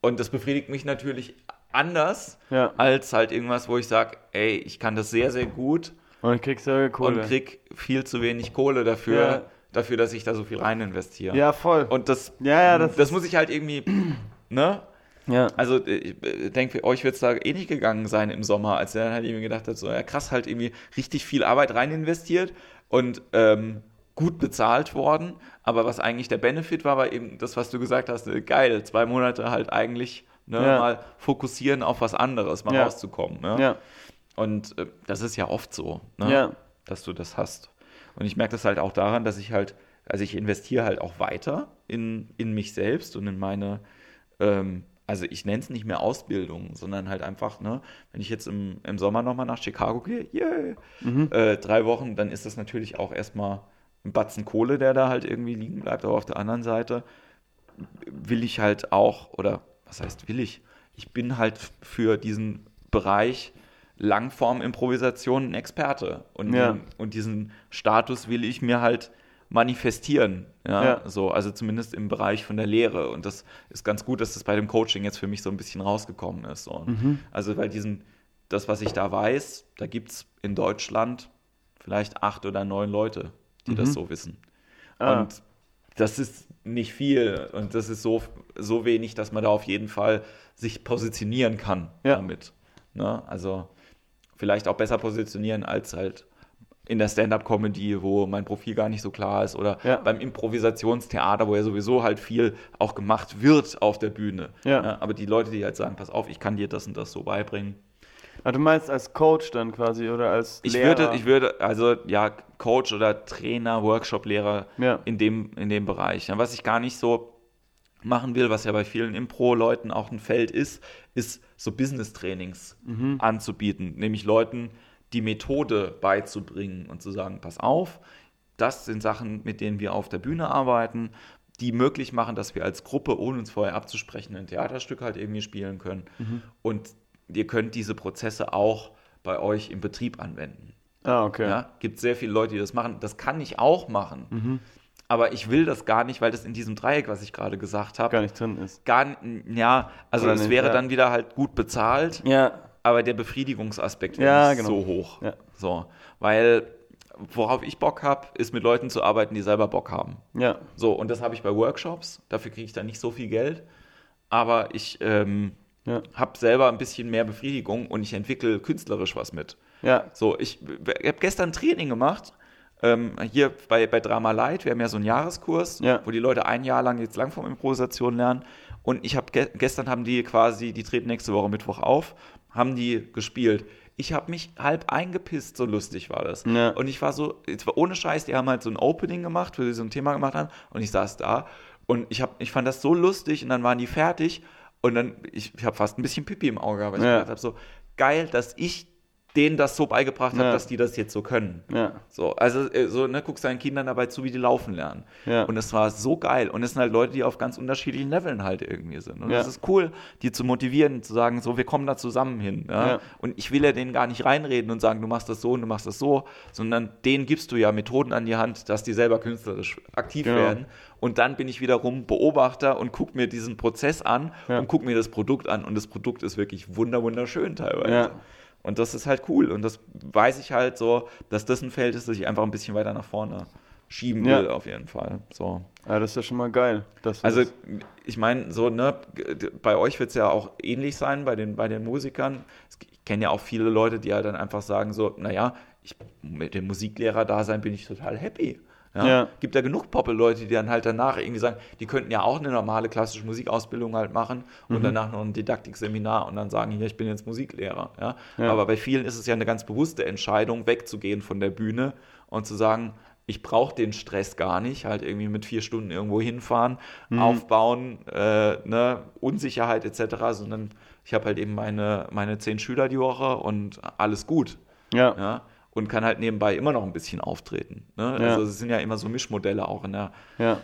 Und das befriedigt mich natürlich anders Ja. als halt irgendwas, wo ich sage, ey, ich kann das sehr, sehr gut Und dann kriegst du Kohle. und krieg viel zu wenig Kohle dafür, Ja. dafür, dass ich da so viel rein investiere. ja, voll. Und das, Ja, ja, das das muss ich halt irgendwie, ne? ja. Also ich denke, für euch wird es da eh nicht gegangen sein im Sommer, als er dann halt irgendwie gedacht hat, so ja krass, halt irgendwie richtig viel Arbeit rein investiert und ähm, gut bezahlt worden. Aber was eigentlich der Benefit war, war eben das, was du gesagt hast, äh, geil, zwei Monate halt eigentlich ne, Ja. mal fokussieren auf was anderes, mal Ja. rauszukommen. Ne? ja. Und äh, das ist ja oft so, ne? Dass du das hast. Und ich merke das halt auch daran, dass ich halt, also ich investiere halt auch weiter in, in mich selbst und in meine, ähm, also ich nenne es nicht mehr Ausbildung, sondern halt einfach, ne, wenn ich jetzt im, im Sommer nochmal nach Chicago gehe, yeah, äh, drei Wochen, dann ist das natürlich auch erstmal ein Batzen Kohle, der da halt irgendwie liegen bleibt. Aber auf der anderen Seite will ich halt auch, oder was heißt will ich? Ich bin halt für diesen Bereich Langform-Improvisation ein Experte. Und, Ja. und diesen Status will ich mir halt manifestieren. Ja? Ja. So, also zumindest im Bereich von der Lehre. Und das ist ganz gut, dass das bei dem Coaching jetzt für mich so ein bisschen rausgekommen ist. So. Mhm. Also, weil diesen, das, was ich da weiß, da gibt es in Deutschland vielleicht acht oder neun Leute, die das so wissen. Mhm. Ah. Und das ist nicht viel und das ist so, so wenig, dass man da auf jeden Fall sich positionieren kann Ja. damit. Ne? Also vielleicht auch besser positionieren als halt in der Stand-up-Comedy, wo mein Profil gar nicht so klar ist oder Ja. beim Improvisationstheater, wo ja sowieso halt viel auch gemacht wird auf der Bühne. Ja. aber die Leute, die halt sagen, pass auf, ich kann dir das und das so beibringen, Ah, du meinst als Coach dann quasi oder als ich Lehrer? würde, ich würde, also ja, Coach oder Trainer, Workshop-Lehrer Ja. in, dem, in dem Bereich. Was ich gar nicht so machen will, was ja bei vielen Impro-Leuten auch ein Feld ist, ist so Business-Trainings Mhm. anzubieten. Nämlich Leuten die Methode beizubringen und zu sagen, pass auf, das sind Sachen, mit denen wir auf der Bühne arbeiten, die möglich machen, dass wir als Gruppe, ohne uns vorher abzusprechen, ein Theaterstück halt irgendwie spielen können. Mhm. Und ihr könnt diese Prozesse auch bei euch im Betrieb anwenden. Ah, okay. Ja, gibt sehr viele Leute, die das machen. Das kann ich auch machen. Mhm. Aber ich will das gar nicht, weil das in diesem Dreieck, was ich gerade gesagt habe, Gar nicht drin ist. gar ja, also Oder es nicht, wäre ja. dann wieder halt gut bezahlt, Ja. aber der Befriedigungsaspekt wäre Ja, nicht genau. so hoch. Ja. So, weil worauf ich Bock habe, ist mit Leuten zu arbeiten, die selber Bock haben. Ja. So, und das habe ich bei Workshops. Dafür kriege ich dann nicht so viel Geld. Aber ich ähm, Ja. habe selber ein bisschen mehr Befriedigung und ich entwickle künstlerisch was mit. Ja. So, ich, ich habe gestern ein Training gemacht. Ähm, hier bei, bei Drama Light, wir haben ja so einen Jahreskurs, Ja. wo die Leute ein Jahr lang jetzt Langform-Improvisation lernen. Und ich habe ge gestern haben die quasi, die treten nächste Woche Mittwoch auf, haben die gespielt. Ich habe mich halb eingepisst, so lustig war das. Ja. Und ich war so, jetzt war ohne Scheiß, die haben halt so ein Opening gemacht, wo sie so ein Thema gemacht haben. Und ich saß da und ich, hab, ich fand das so lustig und dann waren die fertig. Und dann, ich, ich habe fast ein bisschen Pipi im Auge, weil ich Ja. gedacht habe, so geil, dass ich denen das so beigebracht habe, Ja. dass die das jetzt so können. Ja. So, also äh, so, ne, guckst deinen Kindern dabei zu, wie die laufen lernen. Ja. Und es war so geil. Und es sind halt Leute, die auf ganz unterschiedlichen Leveln halt irgendwie sind. Und es ist cool, die zu motivieren, zu sagen, so, wir kommen da zusammen hin. Und ich will ja denen gar nicht reinreden und sagen, du machst das so und du machst das so, sondern denen gibst du ja Methoden an die Hand, dass die selber künstlerisch aktiv Genau. werden. Und dann bin ich wiederum Beobachter und gucke mir diesen Prozess an und gucke mir das Produkt an. Und das Produkt ist wirklich wunder wunderschön teilweise. Ja. Und das ist halt cool. Und das weiß ich halt so, dass das ein Feld ist, das ich einfach ein bisschen weiter nach vorne schieben Ja. will, auf jeden Fall. So. Ja, das ist ja schon mal geil. Also, ich meine, so, ne, bei euch wird es ja auch ähnlich sein, bei den, bei den Musikern. Ich kenne ja auch viele Leute, die halt dann einfach sagen, so, naja, ich, mit dem Musiklehrer-Dasein bin ich total happy. Ja? Ja. Gibt ja genug Poppe-Leute, die dann halt danach irgendwie sagen, die könnten ja auch eine normale klassische Musikausbildung halt machen und danach noch ein Didaktikseminar und dann sagen, hier, ich bin jetzt Musiklehrer. Ja? Ja. Aber bei vielen ist es ja eine ganz bewusste Entscheidung, wegzugehen von der Bühne und zu sagen, ich brauche den Stress gar nicht, halt irgendwie mit vier Stunden irgendwo hinfahren, aufbauen, äh, ne, Unsicherheit etc., sondern ich habe halt eben meine, meine zehn Schüler die Woche und alles gut. ja. Ja? Und kann halt nebenbei immer noch ein bisschen auftreten. Ne? Ja. Also es sind ja immer so Mischmodelle auch in der, Ja.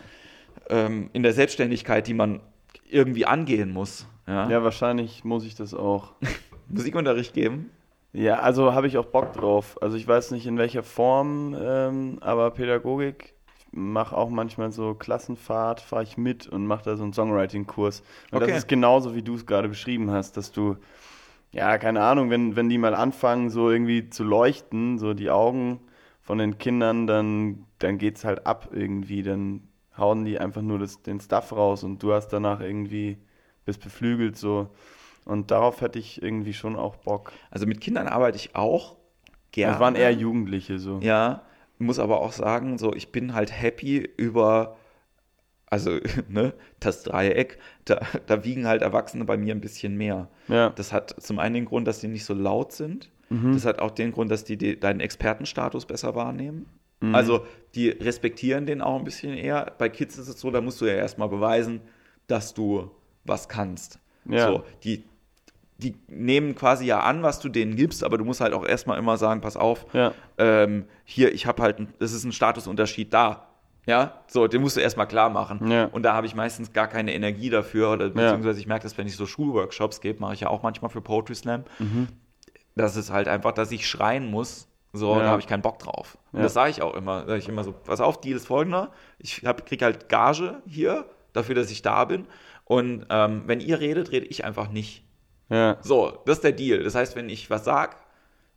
ähm, in der Selbstständigkeit, die man irgendwie angehen muss. Ja? ja, wahrscheinlich muss ich das auch. Musikunterricht geben. Ja, also habe ich auch Bock drauf. Also ich weiß nicht in welcher Form, ähm, aber Pädagogik mache auch manchmal so Klassenfahrt, fahre ich mit und mache da so einen Songwriting-Kurs. Und Okay. das ist genauso, wie du es gerade beschrieben hast, dass du, ja, keine Ahnung, wenn, wenn die mal anfangen, so irgendwie zu leuchten, so die Augen von den Kindern, dann, dann geht's halt ab irgendwie. Dann hauen die einfach nur das, den Stuff raus und du hast danach irgendwie, bist beflügelt so. Und darauf hätte ich irgendwie schon auch Bock. Also mit Kindern arbeite ich auch gerne. Das waren eher Jugendliche so. Ja, muss aber auch sagen, so ich bin halt happy über, also ne, das Dreieck, da, da wiegen halt Erwachsene bei mir ein bisschen mehr. Ja. Das hat zum einen den Grund, dass die nicht so laut sind. Mhm. Das hat auch den Grund, dass die, die deinen Expertenstatus besser wahrnehmen. Mhm. Also die respektieren den auch ein bisschen eher. Bei Kids ist es so, da musst du ja erstmal beweisen, dass du was kannst. Ja. So, die, die nehmen quasi ja an, was du denen gibst, aber du musst halt auch erstmal immer sagen, pass auf, Ja. ähm, hier, ich habe halt, das ist ein Statusunterschied da. Ja, so, den musst du erstmal klar machen. Ja. Und da habe ich meistens gar keine Energie dafür. Oder beziehungsweise ich merke das, wenn ich so Schulworkshops gebe, mache ich ja auch manchmal für Poetry Slam. Das ist halt einfach, dass ich schreien muss. So, Ja. da habe ich keinen Bock drauf. Und Ja. das sage ich auch immer. Sag ich immer so, pass auf, Deal ist folgender. Ich kriege halt Gage hier dafür, dass ich da bin. Und ähm, wenn ihr redet, rede ich einfach nicht. Ja. So, das ist der Deal. Das heißt, wenn ich was sag,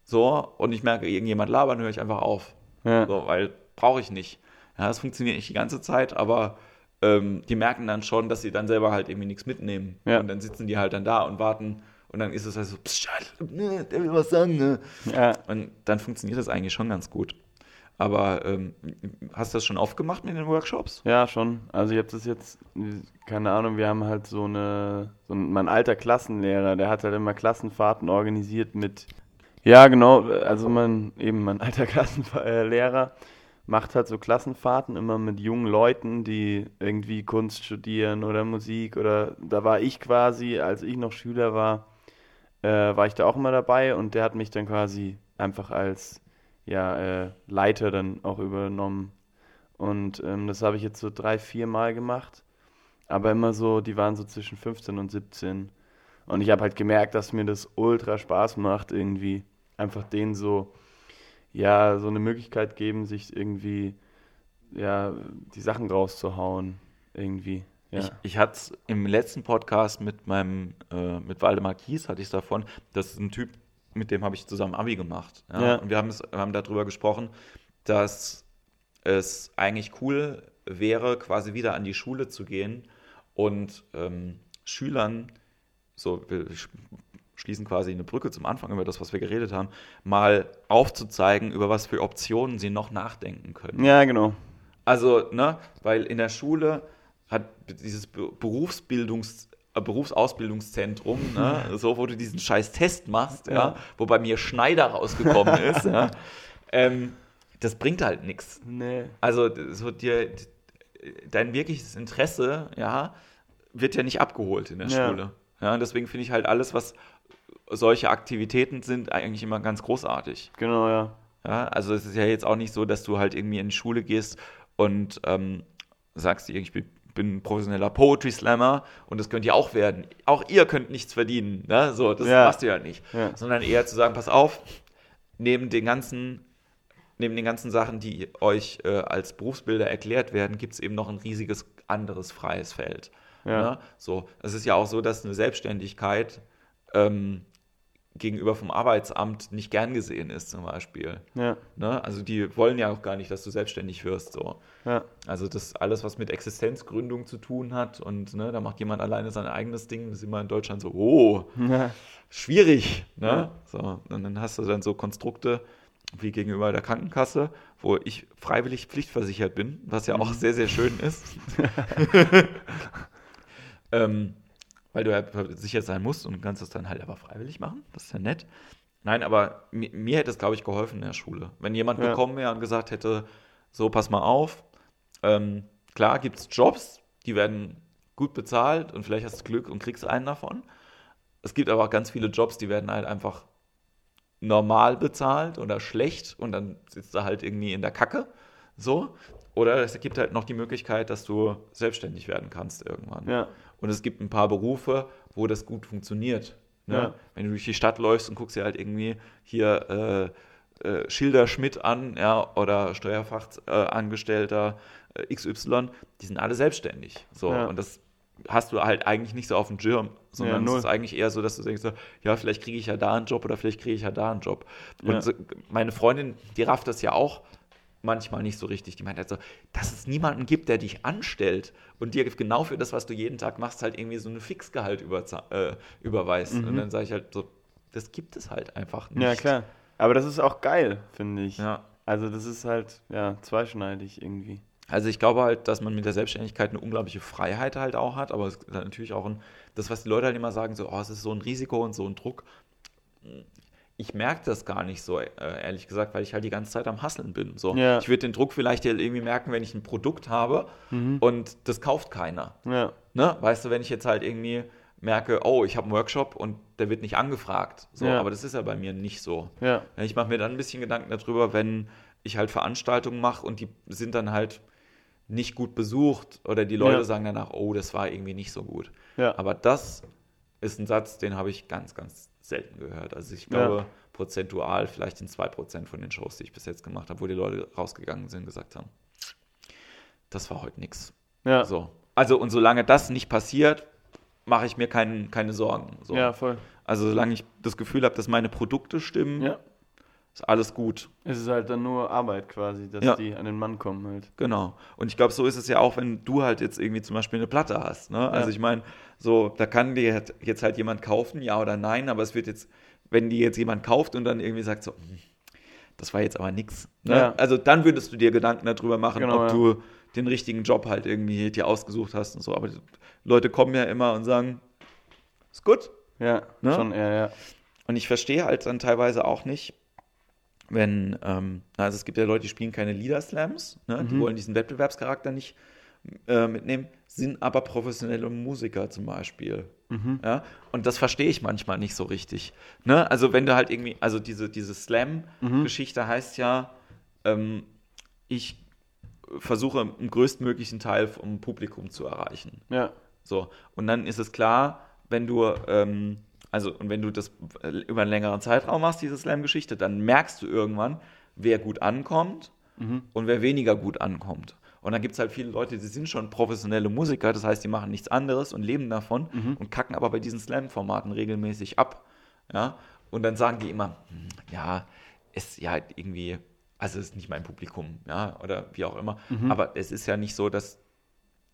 so, und ich merke, irgendjemand labern, höre ich einfach auf. Ja. So, weil brauche ich nicht. Ja, das funktioniert nicht die ganze Zeit, aber ähm, die merken dann schon, dass sie dann selber halt irgendwie nichts mitnehmen. Ja. Und dann sitzen die halt dann da und warten und dann ist es halt so, Scheiße, ne, der will was sagen, ne? Ja. Und dann funktioniert das eigentlich schon ganz gut. Aber ähm, hast du das schon oft gemacht mit den Workshops? Ja, schon. Also ich habe das jetzt, keine Ahnung, wir haben halt so eine, so ein, mein alter Klassenlehrer, der hat halt immer Klassenfahrten organisiert mit, ja genau, also mein, eben mein alter Klassenlehrer macht halt so Klassenfahrten immer mit jungen Leuten, die irgendwie Kunst studieren oder Musik oder da war ich quasi, als ich noch Schüler war, äh, war ich da auch immer dabei und der hat mich dann quasi einfach als ja, äh, Leiter dann auch übernommen. Und ähm, das habe ich jetzt so drei, vier Mal gemacht. Aber immer so, die waren so zwischen 15 und 17. Und ich habe halt gemerkt, dass mir das ultra Spaß macht, irgendwie einfach denen so, ja, so eine Möglichkeit geben, sich irgendwie, ja, die Sachen rauszuhauen, irgendwie. Ja. Ich, ich hatte es im letzten Podcast mit meinem, äh, mit Waldemar Kies, hatte ich es davon, das ist ein Typ, mit dem habe ich zusammen Abi gemacht. Ja? Ja. Und wir haben, es, haben darüber gesprochen, dass es eigentlich cool wäre, quasi wieder an die Schule zu gehen und ähm, Schülern, so schließen quasi eine Brücke zum Anfang über das, was wir geredet haben, mal aufzuzeigen, über was für Optionen sie noch nachdenken können. ja, genau. Also, ne, weil in der Schule hat dieses Be- Berufsbildungs äh, Berufsausbildungszentrum, ne, so wo du diesen scheiß Test machst, ja, Ja. wo bei mir Schneider rausgekommen ist, ja, ähm, das bringt halt nichts. Nee. Also so dir dein wirkliches Interesse, ja, wird ja nicht abgeholt in der Ja. Schule. Ja, deswegen finde ich halt alles, was solche Aktivitäten sind, eigentlich immer ganz großartig. Genau, ja. Ja, also es ist ja jetzt auch nicht so, dass du halt irgendwie in die Schule gehst und ähm, sagst, ich bin, professioneller Poetry Slammer und das könnt ihr auch werden. Auch ihr könnt nichts verdienen. Ne? So, das Ja. machst du ja nicht. Ja. Sondern eher zu sagen, pass auf, neben den ganzen, neben den ganzen Sachen, die euch äh, als Berufsbilder erklärt werden, gibt es eben noch ein riesiges anderes freies Feld. Ja. Ne? So, es ist ja auch so, dass eine Selbstständigkeit ähm, gegenüber vom Arbeitsamt nicht gern gesehen ist, zum Beispiel. Ja, Ne? Also die wollen ja auch gar nicht, dass du selbstständig wirst. So. ja. Also das alles, was mit Existenzgründung zu tun hat und ne, da macht jemand alleine sein eigenes Ding, das ist immer in Deutschland so, oh, ja. schwierig. Ne? So, und dann hast du dann so Konstrukte wie gegenüber der Krankenkasse, wo ich freiwillig pflichtversichert bin, was ja auch sehr, sehr schön ist. ähm, weil du ja versichert sein musst und kannst es dann halt aber freiwillig machen. Das ist ja nett. Nein, aber mir, mir hätte es, glaube ich, geholfen in der Schule. Wenn jemand Ja. gekommen wäre und gesagt hätte, so, pass mal auf, ähm, klar gibt es Jobs, die werden gut bezahlt und vielleicht hast du Glück und kriegst einen davon. Es gibt aber auch ganz viele Jobs, die werden halt einfach normal bezahlt oder schlecht und dann sitzt du halt irgendwie in der Kacke. So. Oder es gibt halt noch die Möglichkeit, dass du selbstständig werden kannst irgendwann. Ja. Und es gibt ein paar Berufe, wo das gut funktioniert. Ne? Ja. Wenn du durch die Stadt läufst und guckst dir halt irgendwie hier äh, äh, Schilder Schmidt an, ja, oder Steuerfachangestellter äh, XY, die sind alle selbstständig. So, Ja. und das hast du halt eigentlich nicht so auf dem Schirm, sondern null. es ist eigentlich eher so, dass du denkst, ja, vielleicht kriege ich ja da einen Job oder vielleicht kriege ich ja da einen Job. Und Ja. meine Freundin, die rafft das ja auch manchmal nicht so richtig. Die meint halt so, dass es niemanden gibt, der dich anstellt und dir genau für das, was du jeden Tag machst, halt irgendwie so ein Fixgehalt äh, überweist. Und dann sage ich halt so, das gibt es halt einfach nicht. Mhm. Ja, klar. Aber das ist auch geil, finde ich. Ja. Also das ist halt, ja, zweischneidig irgendwie. Also ich glaube halt, dass man mit der Selbstständigkeit eine unglaubliche Freiheit halt auch hat, aber es ist halt natürlich auch ein, das, was die Leute halt immer sagen, so, oh, es ist so ein Risiko und so ein Druck. Ich merke das gar nicht so, äh, ehrlich gesagt, weil ich halt die ganze Zeit am Hasseln bin. So, Ja. Ich würde den Druck vielleicht irgendwie merken, wenn ich ein Produkt habe und das kauft keiner. Ja, Ne? Weißt du, wenn ich jetzt halt irgendwie merke, oh, ich habe einen Workshop und der wird nicht angefragt. So, Ja. aber das ist ja bei mir nicht so. Ich mache mir dann ein bisschen Gedanken darüber, wenn ich halt Veranstaltungen mache und die sind dann halt nicht gut besucht oder die Leute sagen danach, oh, das war irgendwie nicht so gut. ja. Aber das ist ein Satz, den habe ich ganz, ganz selten gehört. Also ich Ja. glaube, prozentual vielleicht in 2% von den Shows, die ich bis jetzt gemacht habe, wo die Leute rausgegangen sind und gesagt haben, das war heute nichts. ja. So. Also und solange das nicht passiert, mache ich mir kein, keine Sorgen. So. ja, voll. Also solange ich das Gefühl habe, dass meine Produkte stimmen, Ja. Ist alles gut. Es ist halt dann nur Arbeit quasi, dass Ja. die an den Mann kommen halt. Genau. Und ich glaube, so ist es ja auch, wenn du halt jetzt irgendwie zum Beispiel eine Platte hast. Ne? Also Ja. ich meine, so, da kann dir jetzt- halt jemand kaufen, ja oder nein, aber es wird jetzt, wenn die jetzt jemand kauft und dann irgendwie sagt so, hm, das war jetzt aber nix. Ne? Ja. Also dann würdest du dir Gedanken darüber machen, Genau, ob du den richtigen Job halt irgendwie dir ausgesucht hast und so. Aber Leute kommen ja immer und sagen, ist gut. Ja, Ne? schon eher, ja. Und ich verstehe halt dann teilweise auch nicht, wenn, ähm, also es gibt ja Leute, die spielen keine Leader-Slams, ne? die wollen diesen Wettbewerbscharakter nicht äh, mitnehmen, sind aber professionelle Musiker zum Beispiel. Ja? Und das verstehe ich manchmal nicht so richtig. Ne? Also wenn du halt irgendwie, also diese, diese Slam-Geschichte heißt ja, ähm, ich versuche einen größtmöglichen Teil vom Publikum zu erreichen. Ja, So, und dann ist es klar, wenn du, ähm, also, und wenn du das äh, über einen längeren Zeitraum machst, diese Slam-Geschichte, dann merkst du irgendwann, wer gut ankommt und wer weniger gut ankommt. Und dann gibt es halt viele Leute, die sind schon professionelle Musiker, das heißt, die machen nichts anderes und leben davon und kacken aber bei diesen Slam-Formaten regelmäßig ab. Ja, und dann sagen die immer, hm, ja, ist ja irgendwie, also ist nicht mein Publikum, ja, oder wie auch immer. Aber es ist ja nicht so, dass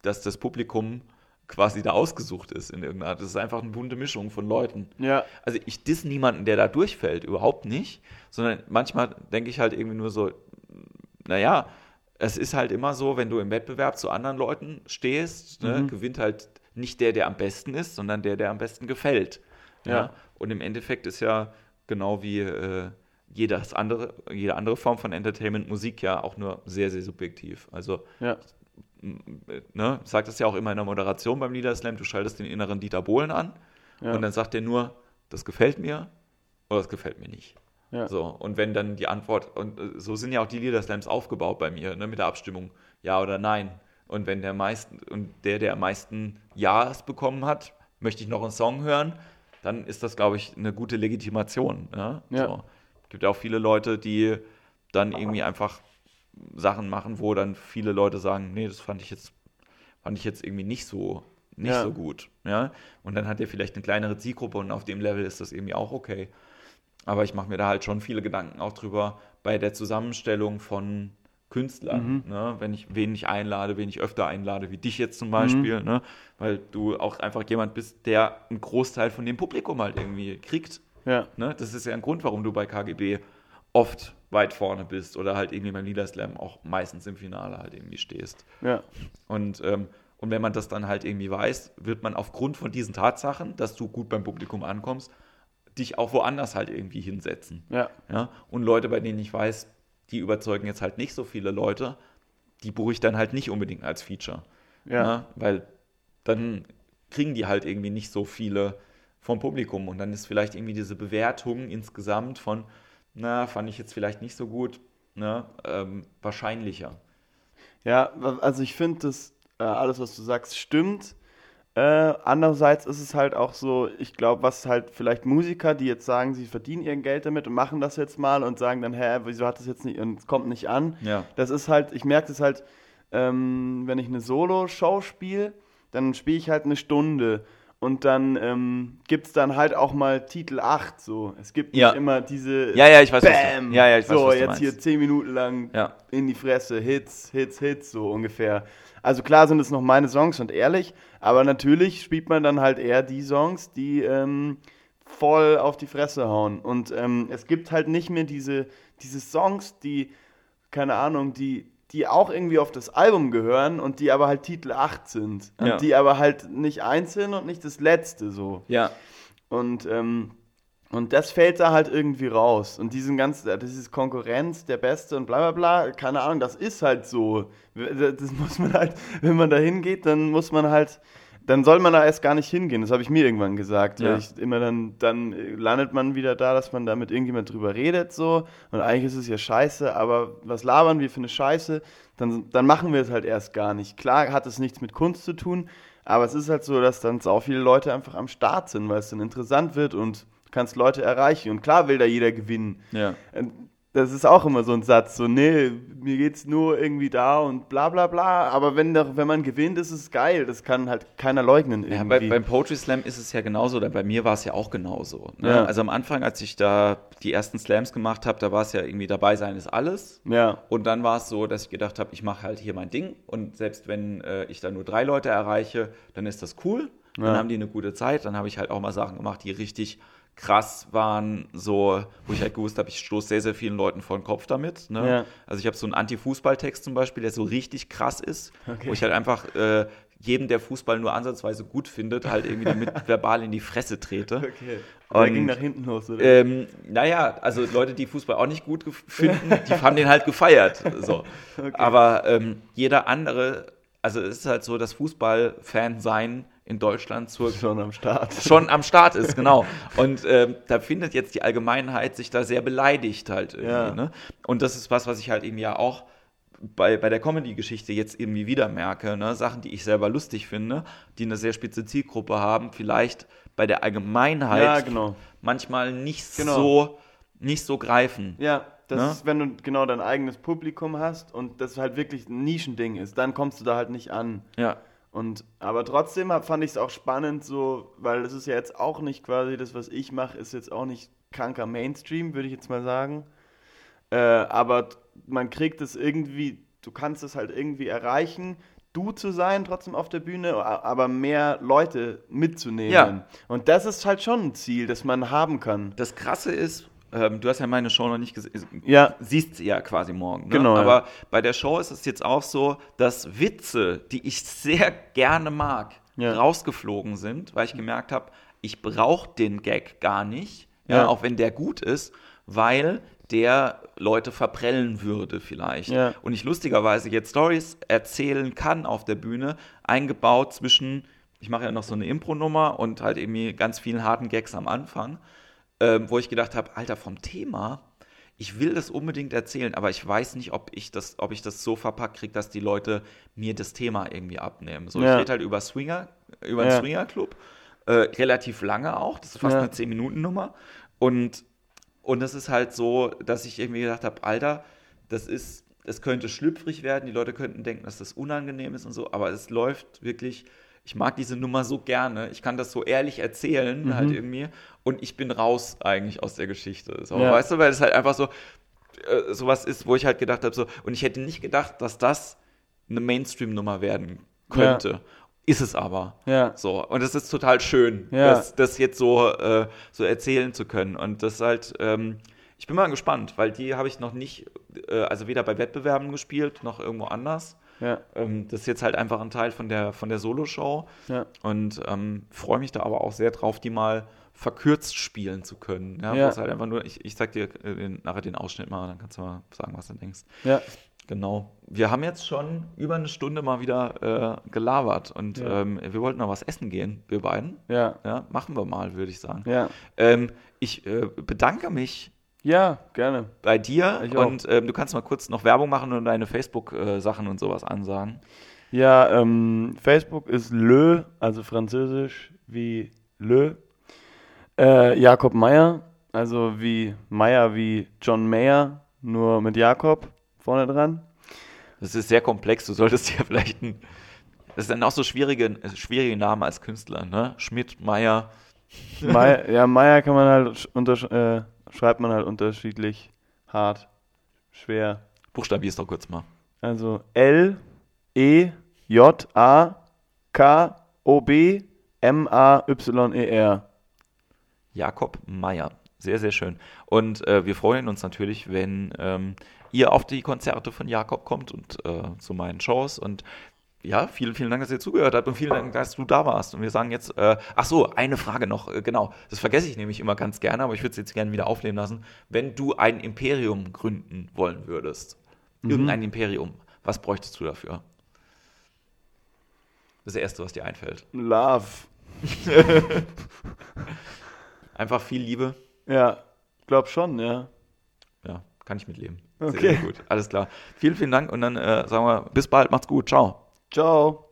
dass das Publikum quasi da ausgesucht ist in irgendeiner Art. Das ist einfach eine bunte Mischung von Leuten. ja, Also ich diss niemanden, der da durchfällt, überhaupt nicht, sondern manchmal denke ich halt irgendwie nur so, naja, es ist halt immer so, wenn du im Wettbewerb zu anderen Leuten stehst, ne, Mhm. gewinnt halt nicht der, der am besten ist, sondern der, der am besten gefällt. Ja. Ja. Und im Endeffekt ist ja genau wie äh, jedes andere, jede andere Form von Entertainment, Musik ja auch nur sehr, sehr subjektiv. Also ja, ne, sagt das ja auch immer in der Moderation beim Leader-Slam, du schaltest den inneren Dieter Bohlen an Ja. und dann sagt er nur, das gefällt mir oder das gefällt mir nicht. ja. So, und wenn dann die Antwort, und äh, so sind ja auch die Leader-Slams aufgebaut bei mir, ne, mit der Abstimmung, ja oder nein. Und wenn der meisten, und der, der am meisten Ja's bekommen hat, möchte ich noch einen Song hören, dann ist das, glaube ich, eine gute Legitimation. Ne? Ja. So. Es gibt ja auch viele Leute, die dann irgendwie einfach Sachen machen, wo dann viele Leute sagen, nee, das fand ich jetzt, fand ich jetzt irgendwie nicht so, nicht Ja. so gut. Ja? Und dann hat er vielleicht eine kleinere Zielgruppe und auf dem Level ist das irgendwie auch okay. Aber ich mache mir da halt schon viele Gedanken auch drüber bei der Zusammenstellung von Künstlern, ne? wenn ich wen ich einlade, wen ich öfter einlade, wie dich jetzt zum Beispiel, ne? weil du auch einfach jemand bist, der einen Großteil von dem Publikum halt irgendwie kriegt. ja. Ne? Das ist ja ein Grund, warum du bei KGB oft weit vorne bist oder halt irgendwie beim Leader-Slam auch meistens im Finale halt irgendwie stehst. ja. Und, ähm, und wenn man das dann halt irgendwie weiß, wird man aufgrund von diesen Tatsachen, dass du gut beim Publikum ankommst, dich auch woanders halt irgendwie hinsetzen. Ja, Ja? Und Leute, bei denen ich weiß, die überzeugen jetzt halt nicht so viele Leute, die buche ich dann halt nicht unbedingt als Feature. ja, Weil dann kriegen die halt irgendwie nicht so viele vom Publikum. Und dann ist vielleicht irgendwie diese Bewertung insgesamt von, na, fand ich jetzt vielleicht nicht so gut, ne, ähm, wahrscheinlicher. Ja, also ich finde, dass äh, alles, was du sagst, stimmt. Äh, andererseits ist es halt auch so, ich glaube, was halt vielleicht Musiker, die jetzt sagen, sie verdienen ihr Geld damit und machen das jetzt mal und sagen dann, hä, wieso hat das jetzt nicht und es kommt nicht an. Ja. Das ist halt, ich merke das halt, ähm, wenn ich eine Solo-Show spiele, dann spiele ich halt eine Stunde. Und dann ähm, gibt es dann halt auch mal Titel 8 so. Es gibt Ja. nicht immer diese Ja, ja, ich weiß, was du- Bam! ja, ja, ich weiß, so, jetzt meinst. hier 10 Minuten lang Ja. in die Fresse, Hits, Hits, Hits, so ungefähr. Also klar sind es noch meine Songs und ehrlich, aber natürlich spielt man dann halt eher die Songs, die ähm, voll auf die Fresse hauen. Und ähm, es gibt halt nicht mehr diese, diese Songs, die, keine Ahnung, die, die auch irgendwie auf das Album gehören und die aber halt Titel 8 sind. Und Ja. die aber halt nicht einzeln und nicht das letzte so. Ja. Und, ähm, und das fällt da halt irgendwie raus. Und diesen ganzen, äh, dieses Konkurrenz, der Beste und bla bla bla, keine Ahnung, das ist halt so. Das muss man halt, wenn man da hingeht, dann muss man halt, dann soll man da erst gar nicht hingehen. Das habe ich mir irgendwann gesagt. Ja. Ich immer dann, dann landet man wieder da, dass man da mit irgendjemand drüber redet so. Und eigentlich ist es ja scheiße, aber was labern wir für eine Scheiße? Dann, dann machen wir es halt erst gar nicht. Klar hat es nichts mit Kunst zu tun, aber es ist halt so, dass dann auch viele Leute einfach am Start sind, weil es dann interessant wird und du kannst Leute erreichen. Und klar will da jeder gewinnen. Ja. Das ist auch immer so ein Satz, so, nee, mir geht's nur irgendwie da und bla bla bla. Aber wenn, da, wenn man gewinnt, ist es geil. Das kann halt keiner leugnen Ja, irgendwie. bei, beim Poetry Slam ist es ja genauso, oder bei mir war es ja auch genauso. Ne? Ja. Also am Anfang, als ich da die ersten Slams gemacht habe, da war es ja irgendwie dabei sein ist alles. ja, Und dann war es so, dass ich gedacht habe, ich mache halt hier mein Ding und selbst wenn äh, ich da nur drei Leute erreiche, dann ist das cool. Dann Ja. haben die eine gute Zeit. Dann habe ich halt auch mal Sachen gemacht, die richtig krass waren, so, wo ich halt gewusst habe, ich stoße sehr, sehr vielen Leuten vor den Kopf damit. Ne? Ja. Also ich habe so einen Anti-Fußball-Text zum Beispiel, der so richtig krass ist, Okay. wo ich halt einfach äh, jedem, der Fußball nur ansatzweise gut findet, halt irgendwie damit verbal in die Fresse trete. okay. Der Und- ging nach hinten los, oder? Ähm, naja, also Leute, die Fußball auch nicht gut finden, die haben den halt gefeiert. So. Aber ähm, jeder andere, also es ist halt so, dass Fußballfan sein in Deutschland zur, Schon am Start. schon am Start ist, genau. Und ähm, da findet jetzt die Allgemeinheit sich da sehr beleidigt halt irgendwie. Ja. Ne? Und das ist was, was ich halt eben ja auch bei, bei der Comedy-Geschichte jetzt irgendwie wieder merke. Ne? Sachen, die ich selber lustig finde, die eine sehr spitze Zielgruppe haben, vielleicht bei der Allgemeinheit Ja, genau. manchmal nicht Genau. so nicht so greifen. Ja, das Ne? ist, wenn du genau dein eigenes Publikum hast und das halt wirklich ein Nischending ist, dann kommst du da halt nicht an. Ja. Und aber trotzdem hab, fand ich es auch spannend, so, weil das ist ja jetzt auch nicht quasi das, was ich mache, ist jetzt auch nicht kranker Mainstream, würde ich jetzt mal sagen. Äh, aber man kriegt es irgendwie, du kannst es halt irgendwie erreichen, du zu sein, trotzdem auf der Bühne, aber mehr Leute mitzunehmen. Ja. Und das ist halt schon ein Ziel, das man haben kann. Das Krasse ist, ähm, du hast ja meine Show noch nicht gesehen. Ja. Siehst sie ja quasi morgen. Ne? Genau, ja. Aber bei der Show ist es jetzt auch so, dass Witze, die ich sehr gerne mag, Ja. rausgeflogen sind, weil ich gemerkt habe, ich brauche den Gag gar nicht, ja. Ja. auch wenn der gut ist, weil der Leute verprellen würde vielleicht. Ja. Und ich lustigerweise jetzt Stories erzählen kann auf der Bühne, eingebaut zwischen, ich mache ja noch so eine Impro-Nummer und halt irgendwie ganz vielen harten Gags am Anfang, ähm, wo ich gedacht habe, Alter, vom Thema, ich will das unbedingt erzählen, aber ich weiß nicht, ob ich das, ob ich das so verpackt kriege, dass die Leute mir das Thema irgendwie abnehmen. So, Ja. ich rede halt über Swinger, über einen Ja. Swinger-Club, äh, relativ lange auch, das ist fast Ja. eine 10-Minuten-Nummer und und es ist halt so, dass ich irgendwie gedacht habe, Alter, das ist, es könnte schlüpfrig werden, die Leute könnten denken, dass das unangenehm ist und so, aber es läuft wirklich, ich mag diese Nummer so gerne, ich kann das so ehrlich erzählen Mhm. halt irgendwie und ich bin raus eigentlich aus der Geschichte. So, Ja. Weißt du, weil es halt einfach so, äh, sowas ist, wo ich halt gedacht habe, so, und ich hätte nicht gedacht, dass das eine Mainstream-Nummer werden könnte. Ist es aber. Ja. So, und es ist total schön, Ja. das, das jetzt so, äh, so erzählen zu können. Und das ist halt, ähm, ich bin mal gespannt, weil die habe ich noch nicht, äh, also weder bei Wettbewerben gespielt, noch irgendwo anders. Ja, Ähm, das ist jetzt halt einfach ein Teil von der, von der Solo-Show. ja. Und ähm, freue mich da aber auch sehr drauf, die mal verkürzt spielen zu können. Ja, Ja. Halt einfach nur, ich, ich sag dir äh, den, nachher den Ausschnitt mal, dann kannst du mal sagen, was du denkst. ja. Genau. Wir haben jetzt schon über eine Stunde mal wieder äh, gelabert und Ja. ähm, wir wollten noch was essen gehen, wir beiden. Ja, Ja, machen wir mal, würde ich sagen. ja. Ähm, ich äh, bedanke mich Ja, gerne. bei dir Ich und ähm, du kannst mal kurz noch Werbung machen und deine Facebook-Sachen und sowas ansagen. Ja, ähm, Facebook ist Le, also französisch wie Le. Äh, Jakob Meyer, also wie Meyer wie John Mayer, nur mit Jakob vorne dran. Das ist sehr komplex. Du solltest dir vielleicht ein. Das sind auch so schwierige, schwierige Namen als Künstler, ne? Schmidt, Meyer. Meyer, ja, Meyer kann man halt untersch äh, schreibt man halt unterschiedlich hart, schwer. Buchstabierst doch kurz mal. Also L E J A K O B M A Y E R. Jakob Meyer. Sehr, sehr schön. Und äh, wir freuen uns natürlich, wenn ähm, ihr auf die Konzerte von Jakob kommt und äh, zu meinen Shows. Und ja, vielen, vielen Dank, dass ihr zugehört habt und vielen Dank, dass du da warst. Und wir sagen jetzt, äh, ach so, eine Frage noch, äh, genau. Das vergesse ich nämlich immer ganz gerne, aber ich würde es jetzt gerne wieder aufnehmen lassen. Wenn du ein Imperium gründen wollen würdest, irgendein Imperium, was bräuchtest du dafür? Das Erste, was dir einfällt. Love. Einfach viel Liebe. Ja, glaub schon, ja. Ja, kann ich mitleben. Okay. Sehr, sehr gut. Alles klar. Vielen, vielen Dank und dann äh, sagen wir bis bald. Macht's gut. Ciao. Ciao.